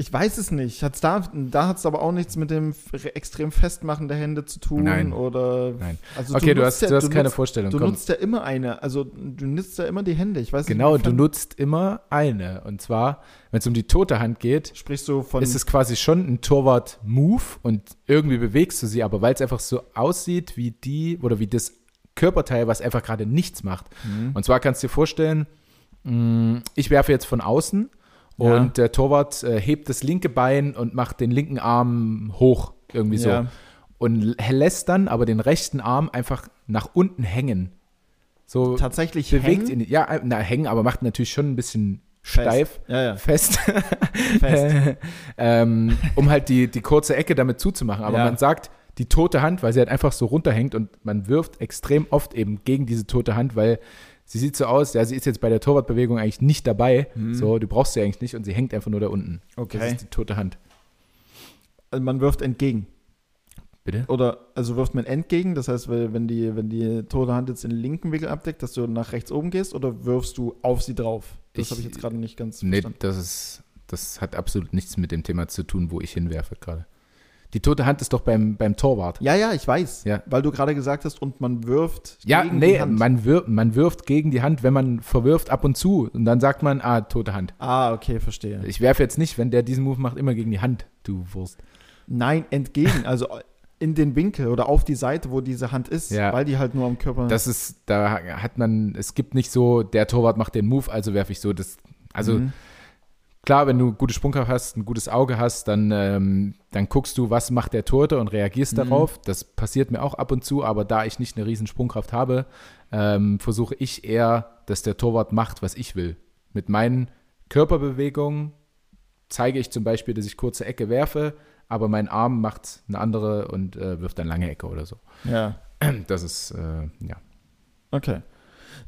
Ich weiß es nicht. Hat's da da hat es aber auch nichts mit dem extrem Festmachen der Hände zu tun. Nein. Oder, Nein. Also Okay, du hast, ja- du hast keine nutzt, Vorstellung. Du Komm. nutzt ja immer eine. Also du nutzt ja immer die Hände. Ich weiß Genau, nicht. du nutzt immer eine. Und zwar, wenn es um die tote Hand geht, Sprichst du von. ist es quasi schon ein Torwart-Move und irgendwie bewegst du sie, aber weil es einfach so aussieht wie die oder wie das Körperteil, was einfach gerade nichts macht. Mhm. Und zwar kannst du dir vorstellen, mh, ich werfe jetzt von außen Ja. und der Torwart äh, hebt das linke Bein und macht den linken Arm hoch, irgendwie so. Ja. Und lässt dann aber den rechten Arm einfach nach unten hängen. So tatsächlich bewegt hängen? ihn, ja, äh, na, hängen, aber macht natürlich schon ein bisschen Fest. steif, Ja, ja. fest, Fest. ähm, um halt die, die kurze Ecke damit zuzumachen. Aber Ja. man sagt, die tote Hand, weil sie halt einfach so runterhängt und man wirft extrem oft eben gegen diese tote Hand, weil sie sieht so aus, ja, sie ist jetzt bei der Torwartbewegung eigentlich nicht dabei, so, du brauchst sie eigentlich nicht und sie hängt einfach nur da unten. Das Okay. ist die tote Hand. Also man wirft entgegen. Bitte? Oder also wirft man entgegen, das heißt, wenn die, wenn die tote Hand jetzt den linken Winkel abdeckt, dass du nach rechts oben gehst oder wirfst du auf sie drauf? Das habe ich jetzt gerade nicht ganz Nee, verstanden. das ist, das hat absolut nichts mit dem Thema zu tun, wo ich hinwerfe gerade. Die tote Hand ist doch beim, beim Torwart. Ja, ja, ich weiß. Ja. Weil du gerade gesagt hast, und man wirft Ja, gegen nee, die Hand. man, wir, man wirft gegen die Hand, wenn man verwirft ab und zu. Und dann sagt man, ah, tote Hand. ah, okay, verstehe. Ich werfe jetzt nicht, wenn der diesen Move macht, immer gegen die Hand, du Wurst. Nein, entgegen, also in den Winkel oder auf die Seite, wo diese Hand ist, Ja. weil die halt nur am Körper. Das ist, da hat man, es gibt nicht so, der Torwart macht den Move, also werfe ich so das. Also Mhm. Klar, wenn du gute Sprungkraft hast, ein gutes Auge hast, dann, ähm, dann guckst du, was macht der Torte und reagierst Mhm. darauf. Das passiert mir auch ab und zu, aber da ich nicht eine riesen Sprungkraft habe, ähm, versuche ich eher, dass der Torwart macht, was ich will. Mit meinen Körperbewegungen zeige ich zum Beispiel, dass ich kurze Ecke werfe, aber mein Arm macht eine andere und äh, wirft dann lange Ecke oder so. ja. Das ist, äh, ja. Okay.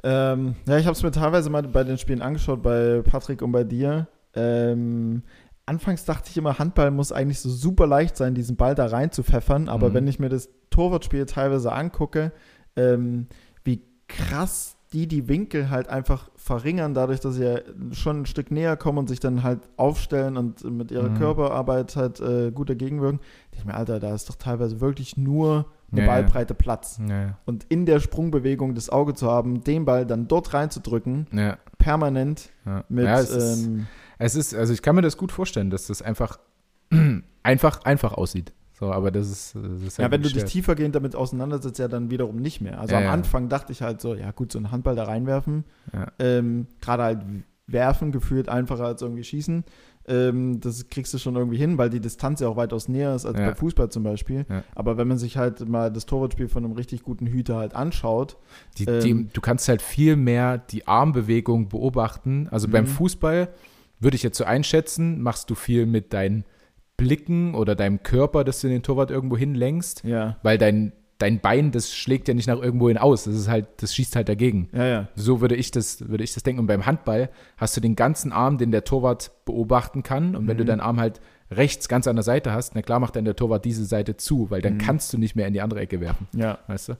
Ähm, ja, ich habe es mir teilweise mal bei den Spielen angeschaut, bei Patrick und bei dir. Ähm, anfangs dachte ich immer, Handball muss eigentlich so super leicht sein, diesen Ball da rein zu pfeffern. Aber Mhm. wenn ich mir das Torwartspiel teilweise angucke, ähm, wie krass die die Winkel halt einfach verringern, dadurch, dass sie ja schon ein Stück näher kommen und sich dann halt aufstellen und mit ihrer Mhm. Körperarbeit halt äh, gut dagegen wirken. denke Ich mir, Alter, da ist doch teilweise wirklich nur eine Ja. Ballbreite Platz Ja, und in der Sprungbewegung das Auge zu haben, den Ball dann dort reinzudrücken, ja, permanent mit. ja, es, ist, es ist, also ich kann mir das gut vorstellen, dass das einfach, einfach, einfach aussieht. So, aber das ist, das ist ja, halt wenn du dich tiefergehend damit auseinandersetzt, ja dann wiederum nicht mehr. Also Ja, am ja. Anfang dachte ich halt so, ja gut, so einen Handball da reinwerfen, Ja. ähm, gerade halt werfen gefühlt einfacher als irgendwie schießen. Ähm, das kriegst du schon irgendwie hin, weil die Distanz ja auch weitaus näher ist als Ja. bei Fußball zum Beispiel. Ja. Aber wenn man sich halt mal das Torwartspiel von einem richtig guten Hüter halt anschaut, Die, ähm, die, du kannst halt viel mehr die Armbewegung beobachten. Also beim Mhm. Fußball würde ich jetzt so einschätzen, machst du viel mit deinen Blicken oder deinem Körper, dass du den Torwart irgendwo hinlenkst, ja, weil dein, dein Bein, das schlägt ja nicht nach irgendwo hin aus. Das ist halt, das schießt halt dagegen. ja, ja. So würde ich das, würde ich das denken. Und beim Handball hast du den ganzen Arm, den der Torwart beobachten kann. Und wenn du Mhm. deinen Arm halt rechts ganz an der Seite hast, na klar macht dann der Torwart diese Seite zu, weil dann Mhm. kannst du nicht mehr in die andere Ecke werfen, Ja, weißt du?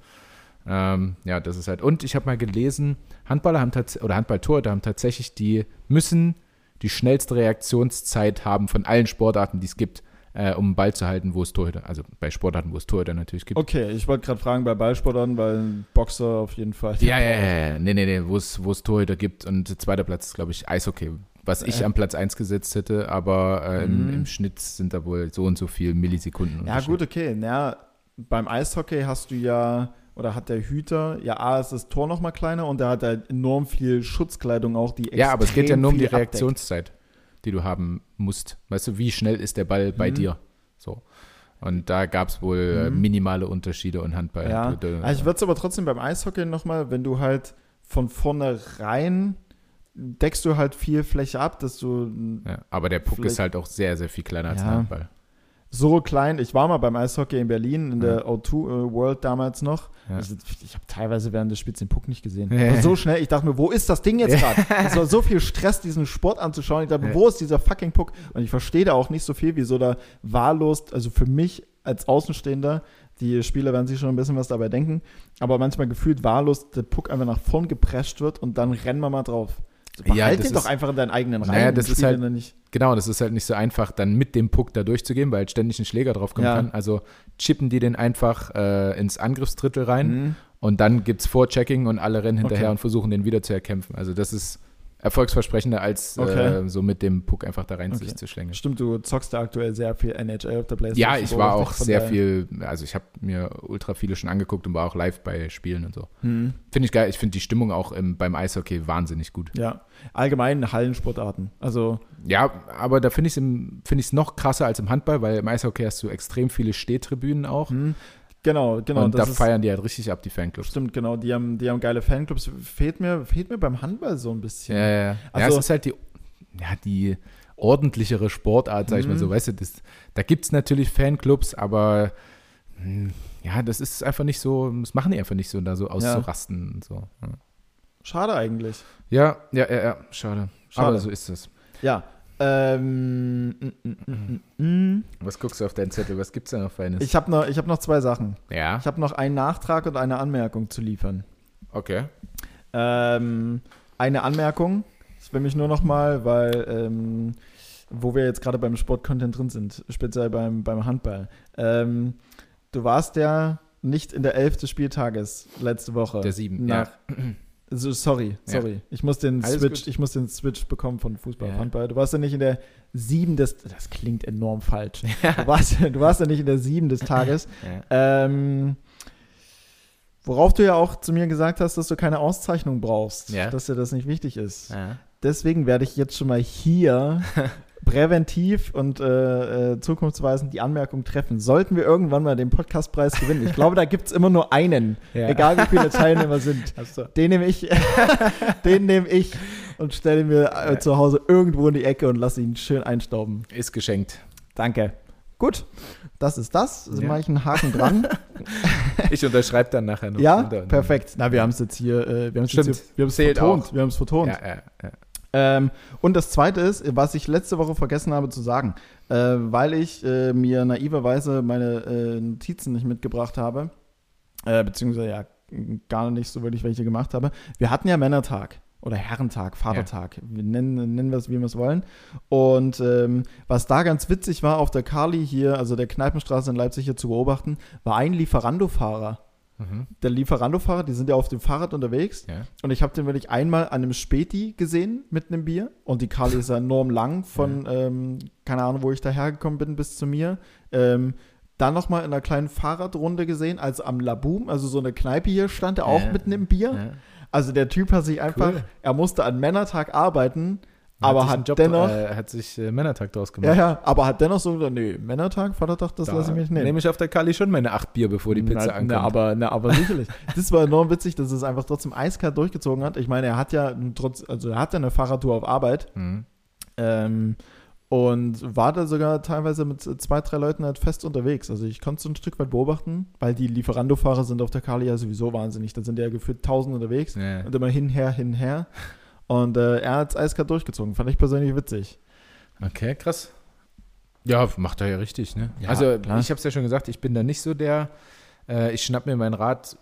Ähm, ja, das ist halt. Und ich habe mal gelesen, Handballer haben tatsächlich, oder Handballtorhüter haben tatsächlich die, müssen die schnellste Reaktionszeit haben von allen Sportarten, die es gibt. äh, um einen Ball zu halten, wo es Torhüter, also bei Sportarten, wo es Torhüter natürlich gibt. Okay, ich wollte gerade fragen bei Ballsportern, weil Boxer auf jeden Fall. Ja, ja, ja, ja. Nee, nee, nee, wo es, wo es Torhüter gibt. Und zweiter Platz ist, glaube ich, Eishockey, was ich Äh. am Platz 1 gesetzt hätte, aber äh, im, Mhm. im Schnitt sind da wohl so und so viel Millisekunden. Ja, gut, okay. Ja, beim Eishockey hast du ja, oder hat der Hüter, ja, A ist das Tor noch mal kleiner und der hat halt enorm viel Schutzkleidung auch, die Ja, aber es geht ja extrem nur um die viel abdeckt. Reaktionszeit, die du haben musst. Weißt du, wie schnell ist der Ball bei Mhm. dir? So. Und da gab es wohl äh, Mhm. minimale Unterschiede und Handball. Ja, du- also ich würde es aber trotzdem beim Eishockey nochmal, wenn du halt von vornherein deckst du halt viel Fläche ab, dass du ja, aber der Puck ist halt auch sehr, sehr viel kleiner als Ja. ein Handball. So klein, ich war mal beim Eishockey in Berlin, in der O2 äh, World damals noch. Ja. Ich, ich habe teilweise während des Spiels den Puck nicht gesehen. Ja. So schnell, ich dachte mir, wo ist das Ding jetzt gerade? Es war so viel Stress, diesen Sport anzuschauen. Ich dachte, Ja. wo ist dieser fucking Puck? Und ich verstehe da auch nicht so viel, wieso da wahllos, also für mich als Außenstehender, die Spieler werden sich schon ein bisschen was dabei denken, aber manchmal gefühlt wahllos der Puck einfach nach vorn geprescht wird und dann rennen wir mal drauf. Ja, behalt das den doch ist- einfach in deinen eigenen Reihen. Naja, das ist halt- nicht. Genau, das ist halt nicht so einfach, dann mit dem Puck da durchzugehen, weil halt ständig ein Schläger drauf kommen Ja. kann. Also chippen die den einfach äh, ins Angriffsdrittel rein Mhm. und dann gibt es Vorchecking und alle rennen hinterher Okay. und versuchen den wieder zu erkämpfen. Also das ist erfolgsversprechender, als Okay. äh, so mit dem Puck einfach da rein Okay. sich zu schlängeln. Stimmt, du zockst da aktuell sehr viel NHL auf der Playstation. Ja, ich war auch sehr viel, also ich habe mir ultra viele schon angeguckt und war auch live bei Spielen und so. Mhm. Finde ich geil. Ich finde die Stimmung auch im, beim Eishockey wahnsinnig gut. Ja, allgemein Hallensportarten. Also, Ja, aber da finde ich es find noch krasser als im Handball, weil im Eishockey hast du extrem viele Stehtribünen auch. hm, genau, genau. und da ist, feiern die halt richtig ab, die Fanclubs. Stimmt, genau. Die haben, die haben geile Fanclubs. Fehlt mir, fehlt mir beim Handball so ein bisschen. Ja, ja, ja. ja, Also- es ist halt die, ja, die ordentlichere Sportart, sag ich mal Mhm. so. Weißt du, das, da gibt es natürlich Fanclubs, aber hm, ja, das ist einfach nicht so, das machen die einfach nicht so, da so auszurasten und so. Ja. Schade eigentlich. Ja, ja, ja, ja, schade. Schade. Aber so ist es. Ja. Ähm, mm, mm, mm, mm, mm. Was guckst du auf deinen Zettel? Was gibt's da noch Feines? Ich habe noch, ich hab noch zwei Sachen. ja, Ich habe noch einen Nachtrag und eine Anmerkung zu liefern. okay. Ähm, eine Anmerkung, das will mich nur noch mal, weil, ähm, wo wir jetzt gerade beim Sportcontent drin sind, speziell beim, beim Handball. Ähm, du warst ja nicht in der Elf des Spieltages letzte Woche. Der sieben, Nach, ja. So, sorry, Ja. sorry. Ich muss den Alles Switch, gut. ich muss den Switch bekommen von Fußball Ja. Handball. Du warst ja nicht in der sieben des, das klingt enorm falsch. Du, warst, du warst ja nicht in der sieben des Tages. Ja. Ähm, worauf du ja auch zu mir gesagt hast, dass du keine Auszeichnung brauchst, Ja. dass dir das nicht wichtig ist. Ja. Deswegen werde ich jetzt schon mal hier präventiv und äh, äh, zukunftsweisend die Anmerkung treffen. Sollten wir irgendwann mal den Podcastpreis gewinnen, ich glaube, da gibt es immer nur einen, Ja. egal wie viele Teilnehmer sind. Den nehme ich, den nehme ich und stelle mir äh, zu Hause irgendwo in die Ecke und lasse ihn schön einstauben. Ist geschenkt. Danke. Gut, das ist das. Also Ja. mache ich einen Haken dran. Ich unterschreibe dann nachher noch. Ja, perfekt. Na, wir haben es jetzt hier, äh, wir haben es vertont. auch. Wir haben es vertont. Ja, ja, ja. Ähm, und das Zweite ist, was ich letzte Woche vergessen habe zu sagen, äh, weil ich äh, mir naiverweise meine äh, Notizen nicht mitgebracht habe, äh, beziehungsweise ja gar nicht so wirklich welche gemacht habe. Wir hatten ja Männertag oder Herrentag, Vatertag, wir nennen, nennen wir es, wie wir es wollen. Und ähm, was da ganz witzig war, auf der Kali hier, also der Kneipenstraße in Leipzig hier zu beobachten, war ein Lieferando-Fahrer. Mhm. Der Lieferando-Fahrer, die sind ja auf dem Fahrrad unterwegs. ja. Und ich habe den wirklich einmal an einem Späti gesehen mit einem Bier. Und die Kali ist ja enorm lang von, ähm, keine Ahnung, wo ich dahergekommen bin, bis zu mir. Ähm, dann nochmal in einer kleinen Fahrradrunde gesehen, als am Laboom, also so eine Kneipe hier stand, der auch Ja. mit einem Bier. Ja. Also der Typ hat sich einfach, Cool. er musste an Männertag arbeiten, aber hat, einen Job, dennoch, Äh, hat sich äh, Männertag draus ja, gemacht. ja, aber hat dennoch so gesagt, nee, Männertag, Vatertag, das Da lasse ich mich nicht. nehme ich auf der Kali schon meine acht Bier, bevor die Pizza na, ankommt. Na, aber, na, aber sicherlich. Das war enorm witzig, dass es einfach trotzdem eiskalt durchgezogen hat. Ich meine, er hat ja trotz, also er hat ja eine Fahrradtour auf Arbeit Mhm. ähm, und war da sogar teilweise mit zwei, drei Leuten halt fest unterwegs. Also ich konnte es so ein Stück weit beobachten, weil die Lieferando-Fahrer sind auf der Kali ja sowieso wahnsinnig. Da sind ja gefühlt tausend unterwegs Ja. und immer hinher, hinher. Und äh, er hat es eiskalt durchgezogen. Fand ich persönlich witzig. Okay, krass. Ja, macht er ja richtig, ne? Ja, also, klar. ich habe es ja schon gesagt, ich bin da nicht so der, äh, ich schnapp mir mein Rad,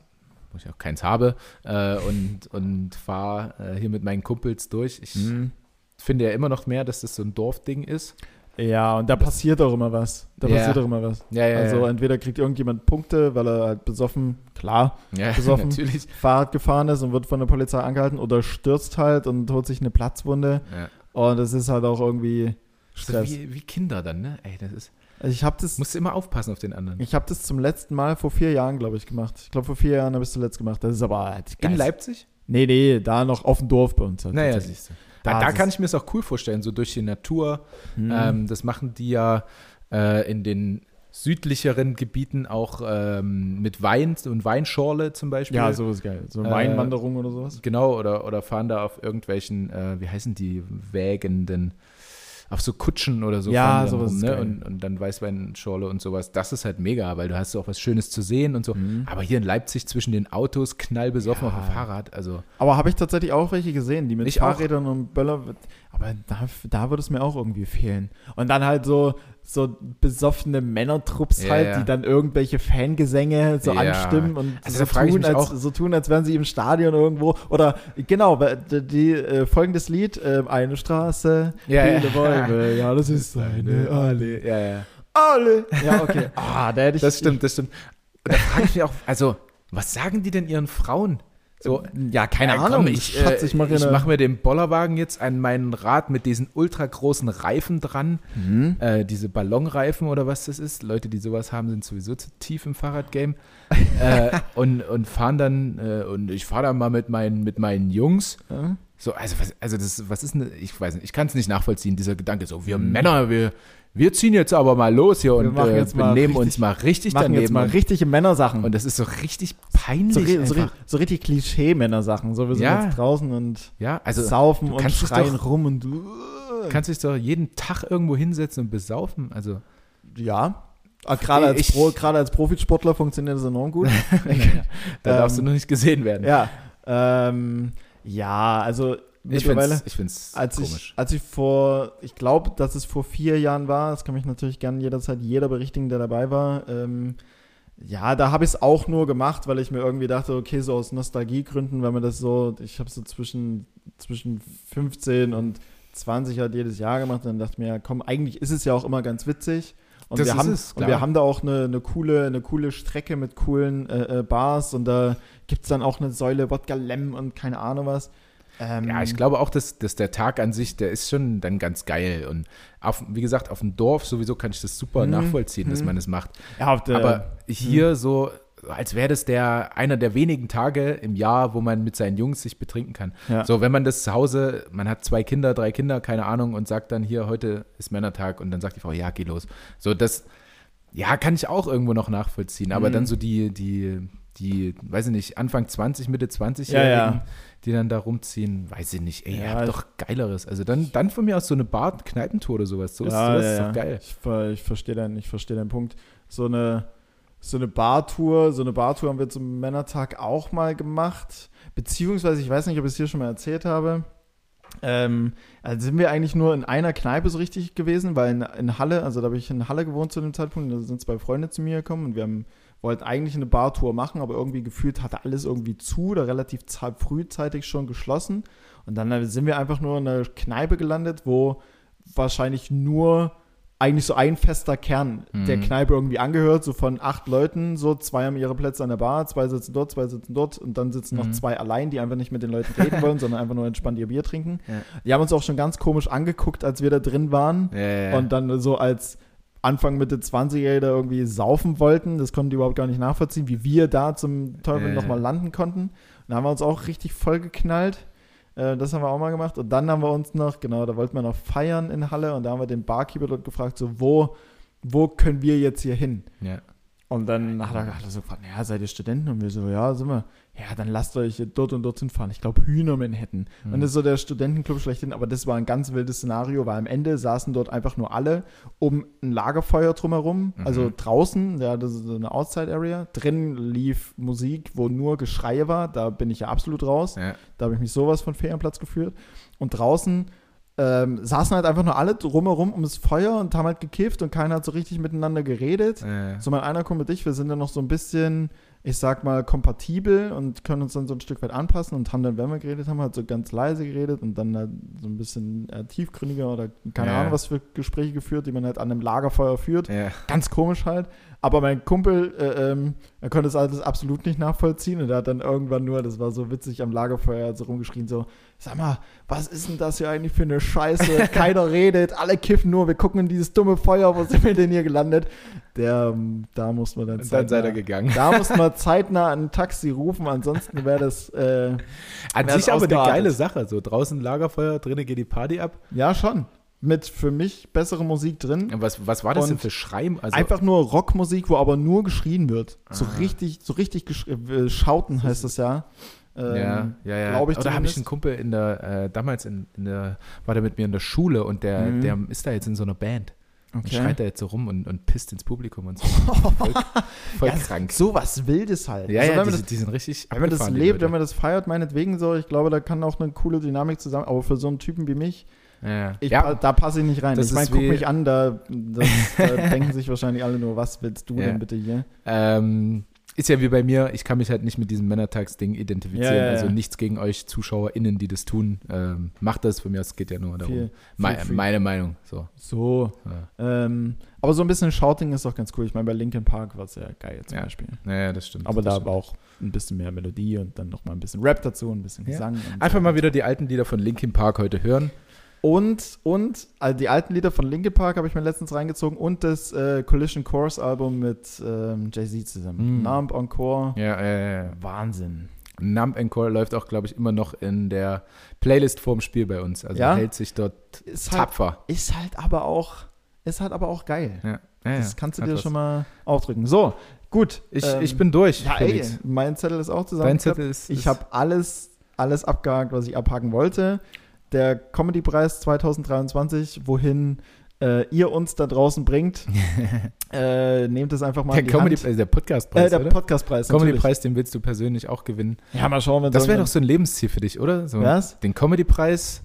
wo ich auch keins habe, äh, und, und fahre äh, hier mit meinen Kumpels durch. Ich Mhm. finde ja immer noch mehr, dass das so ein Dorfding ist. Ja, und da passiert auch immer was. Da Ja. passiert auch immer was. Ja, ja, Also entweder kriegt irgendjemand Punkte, weil er halt besoffen, klar, ja besoffen. natürlich. Fahrrad gefahren ist und wird von der Polizei angehalten oder stürzt halt und holt sich eine Platzwunde. Und es ist halt auch irgendwie Das Stress. wie, wie Kinder dann, ne? Ey, das ist. Also ich habe das, Musst du immer aufpassen auf den anderen. ich hab das zum letzten Mal vor vier Jahren, glaube ich, gemacht. Ich glaube, vor vier Jahren habe ich es zuletzt gemacht. Das ist aber halt In. Leipzig? Nee, nee, da noch auf dem Dorf bei uns. Halt Naja, siehst du. Da Da, kann ich mir es auch cool vorstellen, so durch die Natur. Hm. Ähm, das machen die ja äh, in den südlicheren Gebieten auch ähm, mit Wein und Weinschorle zum Beispiel. ja, sowas ist geil. So Äh, Weinwanderung oder sowas. Genau, oder, oder fahren da auf irgendwelchen, äh, wie heißen die, Wägenden, auf so Kutschen oder so Ja, sowas ist ne? und, und dann Weißweinschorle und sowas. Das ist halt mega, weil du hast auch was Schönes zu sehen und so. Mhm. Aber hier in Leipzig zwischen den Autos knallbesoffen Ja. auf dem Fahrrad, also Aber habe ich tatsächlich auch welche gesehen, die mit Ich auch. Fahrrädern und Böller. Aber da, da würde es mir auch irgendwie fehlen. Und dann halt so, so besoffene Männertrupps Ja, halt, ja. die dann irgendwelche Fangesänge so Ja. anstimmen und Also so, tun, als, so tun, als wären sie im Stadion irgendwo. Oder genau, die, die äh, folgendes Lied, äh, eine Straße, Ja, viele. Bäume, ja, das ist eine Allee. ja, ja. Alle! Ja, okay. Ah, da hätte ich. Das stimmt, das stimmt. Und da frage ich mich auch, also, was sagen die denn ihren Frauen? So, Ja, keine äh, Ahnung. komm, ich, äh, ich mache mir den Bollerwagen jetzt an meinen Rad mit diesen ultra großen Reifen dran. Mhm. Äh, diese Ballonreifen oder was das ist. Leute, die sowas haben, sind sowieso zu tief im Fahrradgame. äh, und, und fahren dann, äh, und ich fahre dann mal mit meinen, mit meinen Jungs. Ja. So, also, was, also das, was ist denn, ich weiß nicht, ich kann es nicht nachvollziehen, dieser Gedanke, so, wir Männer, wir, wir ziehen jetzt aber mal los hier. Wir und äh, benehmen richtig- uns mal richtig Machen daneben. jetzt mal richtige Männersachen. und das ist so richtig peinlich. So, so, so richtig Klischee-Männer-Sachen. So, wir sind Ja. jetzt draußen und ja, also saufen du und schreien doch- rum und. kannst dich doch jeden Tag irgendwo hinsetzen und besaufen. Also, ja. Ah, Gerade als, Pro, gerade als Profisportler funktioniert das enorm gut. da Ähm, darfst du noch nicht gesehen werden. ja. Ähm, ja, also mittlerweile. ich find's Als ich, komisch. als ich vor, ich glaube, dass es vor vier Jahren war, das kann mich natürlich gerne jederzeit jeder berichtigen, der dabei war. Ähm, ja, da habe ich es auch nur gemacht, weil ich mir irgendwie dachte, okay, so aus Nostalgiegründen, wenn man das so, ich habe so zwischen, zwischen 15 und 20 halt jedes Jahr gemacht, dann dachte ich mir, ja, komm, eigentlich ist es ja auch immer ganz witzig. Und, Das wir haben, es, und wir haben da auch eine, eine, coole, eine coole Strecke mit coolen äh, äh, Bars und da gibt es dann auch eine Säule Wodka Lem und keine Ahnung was. Ähm, Ja, ich glaube auch, dass, dass der Tag an sich, der ist schon dann ganz geil. Und auf, wie gesagt, auf dem Dorf sowieso kann ich das super Mhm. nachvollziehen, dass Mhm. man das macht. ja, der, Aber hier so, als wäre das der einer der wenigen Tage im Jahr, wo man mit seinen Jungs sich betrinken kann. Ja. So, wenn man das zu Hause, man hat zwei Kinder, drei Kinder, keine Ahnung, und sagt dann hier, heute ist Männertag und dann sagt die Frau, ja, geh los. So, das, ja, kann ich auch irgendwo noch nachvollziehen. Aber Mhm. dann so die, die, die, weiß ich nicht, Anfang 20, Mitte 20 Ja, ja. die dann da rumziehen, weiß ich nicht, ey, ihr Ja, habt doch Geileres. Also dann, dann von mir aus so eine Bar-Kneipentour oder sowas. So ist, Ja, sowas ja, ist geil. Ich, ich verstehe deinen, ich verstehe deinen Punkt. So eine, so eine Bartour, so eine Bartour haben wir zum Männertag auch mal gemacht. Beziehungsweise, ich weiß nicht, ob ich es hier schon mal erzählt habe. Ähm, also sind wir eigentlich nur in einer Kneipe so richtig gewesen, weil in, in Halle, also da habe ich in Halle gewohnt zu dem Zeitpunkt, da sind zwei Freunde zu mir gekommen und wir haben, wollten eigentlich eine Bartour machen, aber irgendwie gefühlt hatte alles irgendwie zu, oder relativ frühzeitig schon geschlossen. Und dann sind wir einfach nur in einer Kneipe gelandet, wo wahrscheinlich nur eigentlich so ein fester Kern der Mhm. Kneipe irgendwie angehört, so von acht Leuten, so zwei haben ihre Plätze an der Bar, zwei sitzen dort, zwei sitzen dort und dann sitzen noch Mhm. zwei allein, die einfach nicht mit den Leuten reden wollen, sondern einfach nur entspannt ihr Bier trinken. Ja. Die haben uns auch schon ganz komisch angeguckt, als wir da drin waren ja, ja. und dann so als Anfang Mitte 20er da irgendwie saufen wollten. Das konnten die überhaupt gar nicht nachvollziehen, wie wir da zum Teufel Ja, nochmal landen konnten. Und da haben wir uns auch richtig voll geknallt. Äh, Das haben wir auch mal gemacht. Und dann haben wir uns noch, genau, da wollten wir noch feiern in Halle und da haben wir den Barkeeper dort gefragt, so, wo, wo können wir jetzt hier hin? ja. Und dann hat er, hat er so gefragt, naja, seid ihr Studenten? Und wir so, ja, sind wir. Ja, dann lasst euch dort und dorthin fahren. Ich glaube, Hühner Manhattan. Mhm. Und das ist so der Studentenclub schlechthin. Aber das war ein ganz wildes Szenario, weil am Ende saßen dort einfach nur alle um ein Lagerfeuer drumherum. Mhm. Also draußen, ja, das ist so eine Outside-Area. Drin lief Musik, wo nur Geschreie war. Da bin ich ja absolut raus. Ja. Da habe ich mich sowas von Ferienplatz gefühlt. Und draußen ähm, saßen halt einfach nur alle drumherum ums Feuer und haben halt gekifft und keiner hat so richtig miteinander geredet. Äh, So mein einer Kumpel und ich, wir sind dann noch so ein bisschen ich sag mal, kompatibel und können uns dann so ein Stück weit anpassen und haben dann, wenn wir geredet haben, halt so ganz leise geredet und dann halt so ein bisschen äh, tiefgründiger oder keine Ja. Ahnung, was für Gespräche geführt, die man halt an einem Lagerfeuer führt. Ganz komisch halt. Aber mein Kumpel, äh, ähm, er konnte das alles absolut nicht nachvollziehen und er hat dann irgendwann nur, das war so witzig, am Lagerfeuer so rumgeschrien, so, sag mal, was ist denn das hier eigentlich für eine Scheiße? Keiner redet, alle kiffen nur, wir gucken in dieses dumme Feuer, wo sind wir denn hier gelandet? Der, ähm, da muss man dann Und dann seid zeitnah- ihr gegangen. Da muss man zeitnah ein Taxi rufen, ansonsten wäre das, äh, An sich aber eine geile Sache. So draußen Lagerfeuer, drinnen geht die Party ab. ja schon, mit für mich bessere Musik drin. Was, was war das denn Und für Schreim? Also, Einfach nur Rockmusik, wo aber nur geschrien wird. So Ah. richtig, so richtig äh, schauten heißt das ja. Ähm, ja, ja, ja. glaub ich Oder habe ich einen Kumpel in der, äh, damals in, in der, war der mit mir in der Schule und der, Mhm. der ist da jetzt in so einer Band. Und Okay. schreit da jetzt so rum und, und pisst ins Publikum und so. Voll, voll Ja, krank. So was Wildes halt. Ja, Also ja, wenn, die, das, die sind richtig wenn man das lebt, wenn man das feiert, meinetwegen so, ich glaube, da kann auch eine coole Dynamik zusammen, aber für so einen Typen wie mich, ja, ich, ja, da passe ich nicht rein. das ich meine, guck mich an, da, das, da denken sich wahrscheinlich alle nur, was willst du Ja. denn bitte hier? ähm, ist ja wie bei mir, ich kann mich halt nicht mit diesem Männertags-Ding identifizieren. Ja, ja, ja. Also nichts gegen euch ZuschauerInnen, die das tun. Ähm, macht das, von mir aus geht ja nur darum. Viel, Me Freak. meine Meinung. So. So. Ja. Ähm, aber so ein bisschen Shouting ist doch ganz cool. Ich meine, bei Linkin Park war es sehr geil zum Ja. Beispiel. Naja, das stimmt. Aber das da stimmt. war auch ein bisschen mehr Melodie und dann noch mal ein bisschen Rap dazu, ein bisschen Ja. Gesang. Einfach so. mal wieder die alten Lieder von Linkin Park heute hören. Und, und also die alten Lieder von Linkin Park habe ich mir letztens reingezogen und das äh, Collision Course Album mit ähm, Jay-Z zusammen. Mm. Numb Encore. Ja, ja, ja. Wahnsinn. Numb Encore läuft auch, glaube ich, immer noch in der Playlist vorm Spiel bei uns. Also Ja? hält sich dort Ist halt, tapfer. ist halt aber auch, ist halt aber auch geil. Ja. Ja, Das kannst du dir was. schon mal aufdrücken. So, gut. Ich, ähm, ich bin durch. Ja, ey, mein Zettel ist auch zusammen. Dein Zettel ist. Ich habe alles, alles abgehakt, was ich abhaken wollte. Der Comedy-Preis 2023, wohin äh, ihr uns da draußen bringt, äh, nehmt es einfach mal der in die Comedy, Hand. äh, der Podcastpreis, Äh, der? Podcastpreis. Comedy-Preis, den willst du persönlich auch gewinnen. Ja, mal schauen, wenn Das wäre doch so ein Lebensziel für dich, oder? So Was? Den Comedy-Preis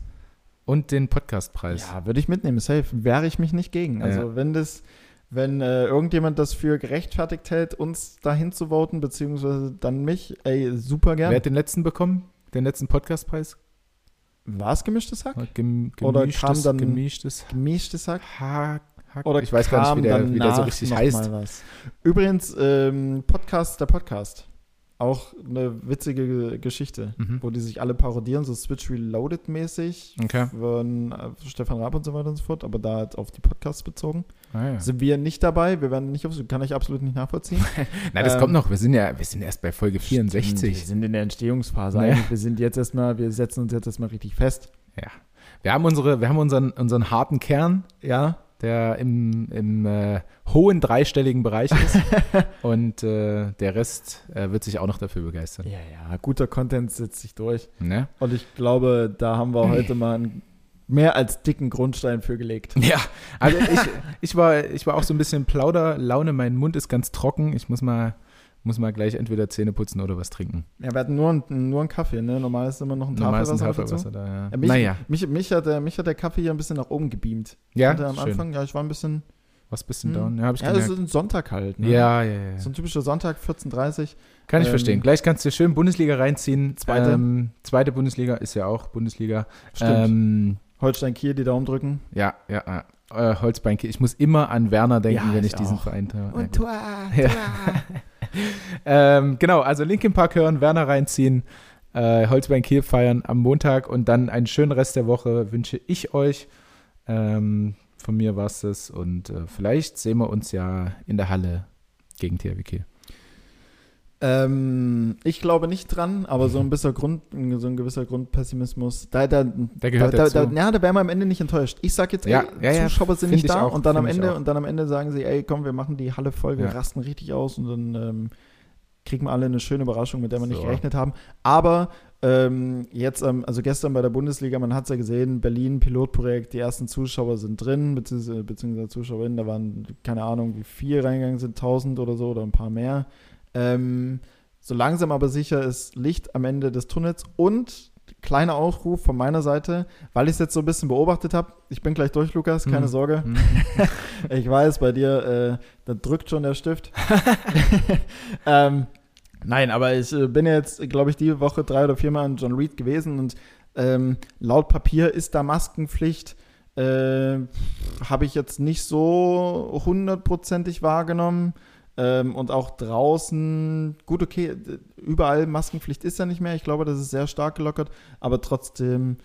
und den Podcastpreis. Ja, würde ich mitnehmen. Safe. Wehre ich mich nicht gegen. Also, Ja. wenn das, wenn äh, irgendjemand das für gerechtfertigt hält, uns dahin zu voten, beziehungsweise dann mich, ey, super Wer gerne. hat den letzten bekommen? Den letzten Podcastpreis? War es gemischtes Hack? Gem Oder gemischtes, kam dann- gemischtes Gemischtes Hack? Hack, Hack. Oder ich weiß gar nicht, wie der, wie der so richtig heißt. Übrigens, ähm, Podcast, der Podcast. Auch eine witzige Ge- Geschichte, Mhm. wo die sich alle parodieren, so Switch Reloaded mäßig Okay. von äh, Stefan Raab und so weiter und so fort, aber da halt auf die Podcasts bezogen. Ah, ja. Sind wir nicht dabei, wir werden nicht auf, kann ich absolut nicht nachvollziehen. Nein, das ähm, kommt noch. Wir sind ja, wir sind erst bei Folge Wir 64. sind in der Entstehungsphase eigentlich. Wir sind jetzt erstmal, wir setzen uns jetzt erstmal richtig fest. Ja. Wir haben unsere, wir haben unseren, unseren harten Kern, Ja, der im, im äh, hohen dreistelligen Bereich ist. und äh, der Rest äh, wird sich auch noch dafür begeistern. ja, ja, guter Content setzt sich durch. Ne? Und ich glaube, da haben wir heute mal einen mehr als dicken Grundstein für gelegt. Ja, also ich, ich, war, ich war auch so ein bisschen Plauderlaune. Mein Mund ist ganz trocken. Ich muss mal, muss mal gleich entweder Zähne putzen oder was trinken. Ja, wir hatten nur, einen- nur einen Kaffee, ne? Normal ist immer noch ein Normal ist ein Tafelwasser. Tafelwasser da, ja. Ja, mich, naja, mich, mich, hat der, mich hat der Kaffee hier ein bisschen nach oben gebeamt. ja, am schön. Anfang, ja, ich war ein bisschen. Was bisschen Hm. down? Ja, habe ich Ja, das gemerkt. ist ein Sonntag halt. Ne? Ja, ja, ja. So ein typischer Sonntag, 14.30 Kann ich ähm, verstehen. Gleich kannst du schön Bundesliga reinziehen. Zweite. Ähm, zweite Bundesliga ist ja auch Bundesliga. Stimmt. Ähm, Holstein Kiel die Daumen drücken. ja, ja, ja. Äh, Holzbeinke. Ich muss immer an Werner denken, Ja, wenn ich ich diesen. Verein habe. Tor, Ja. Ähm, genau, also Linkin Park hören, Werner reinziehen, äh, Holzbein Kiel feiern am Montag und dann einen schönen Rest der Woche wünsche ich euch. Ähm, von mir war es das und äh, vielleicht sehen wir uns ja in der Halle gegen THW Kiel. Ähm, ich glaube nicht dran, aber so ein bisschen Grund, so ein gewisser Grundpessimismus, da, da, Der gehört da, da, dazu. da, ja, da wären wir am Ende nicht enttäuscht. Ich sag jetzt, ey, ja, ja, Zuschauer sind nicht ich da auch, und dann am Ende und dann am Ende sagen sie, ey, komm, wir machen die Halle voll, wir rasten richtig aus und dann ähm, kriegen wir alle eine schöne Überraschung, mit der wir nicht So. gerechnet haben. Aber ähm, jetzt, also gestern bei der Bundesliga, man hat es ja gesehen, Berlin Pilotprojekt, die ersten Zuschauer sind drin, beziehungsweise, beziehungsweise Zuschauerinnen, da waren keine Ahnung, wie viel reingegangen sind, 1000 oder so oder ein paar mehr. Ähm, so langsam aber sicher ist Licht am Ende des Tunnels und kleiner Aufruf von meiner Seite, weil ich es jetzt so ein bisschen beobachtet habe. Ich bin gleich durch, Lukas, keine Mhm. Sorge. Mhm. Ich weiß, bei dir, äh, da drückt schon der Stift. ähm, Nein, aber ich äh, bin jetzt, glaube ich, die Woche drei oder viermal in John Reed gewesen und ähm, laut Papier ist da Maskenpflicht. Äh, Habe ich jetzt nicht so hundertprozentig wahrgenommen. Ähm, und auch draußen, gut, okay, überall Maskenpflicht ist ja nicht mehr. Ich glaube, das ist sehr stark gelockert, aber trotzdem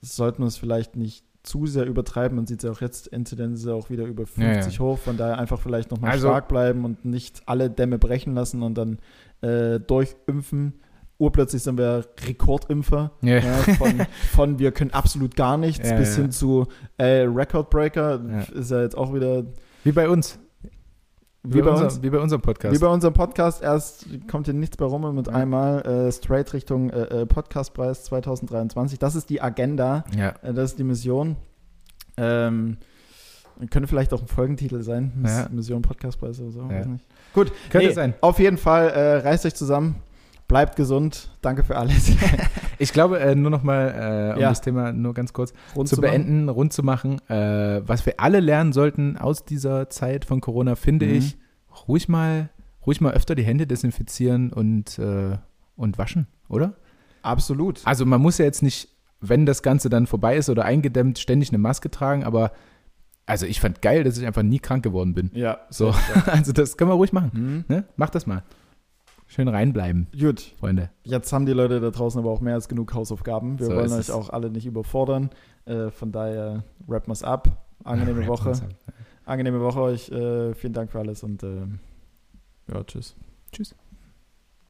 sollten wir es vielleicht nicht zu sehr übertreiben. Man sieht ja auch jetzt, Inzidenz ist ja auch wieder über 50 Ja, ja. hoch, von daher einfach vielleicht nochmal Also- stark bleiben und nicht alle Dämme brechen lassen und dann äh, durchimpfen. Urplötzlich sind wir Rekordimpfer. Ja. Von, von wir können absolut gar nichts bis hin zu äh, Recordbreaker. Ist ja jetzt auch wieder Wie bei uns. Wie, bei unser, uns. Wie bei unserem Podcast. Wie bei unserem Podcast, erst kommt hier nichts bei rum und mit Ja. einmal äh, straight Richtung äh, äh, Podcastpreis 2023. Das ist die Agenda, ja. äh, das ist die Mission. Ähm, könnte vielleicht auch ein Folgentitel sein, Ja. Mission Podcastpreis oder so. Ja. Gut, Könnte nee, sein. Auf jeden Fall, äh, reißt euch zusammen, bleibt gesund, danke für alles. Ich glaube, äh, nur noch mal, äh, um Ja. das Thema nur ganz kurz Rund zu machen. beenden, rund zu machen. Äh, was wir alle lernen sollten aus dieser Zeit von Corona, finde Mhm. ich, ruhig mal, ruhig mal öfter die Hände desinfizieren und, und waschen, oder? Absolut. Also man muss ja jetzt nicht, wenn das Ganze dann vorbei ist oder eingedämmt, ständig eine Maske tragen, aber also ich fand geil, dass ich einfach nie krank geworden bin. Ja, So, also das können wir ruhig machen. Hm. Ne? Macht das mal. Schön reinbleiben, Gut, Freunde. jetzt haben die Leute da draußen aber auch mehr als genug Hausaufgaben. Wir So wollen euch es. auch alle nicht überfordern. Äh, von daher wrappen wir es ab. Angenehme Woche. Angenehme Woche euch. Äh, vielen Dank für alles und äh, ja, tschüss. Tschüss.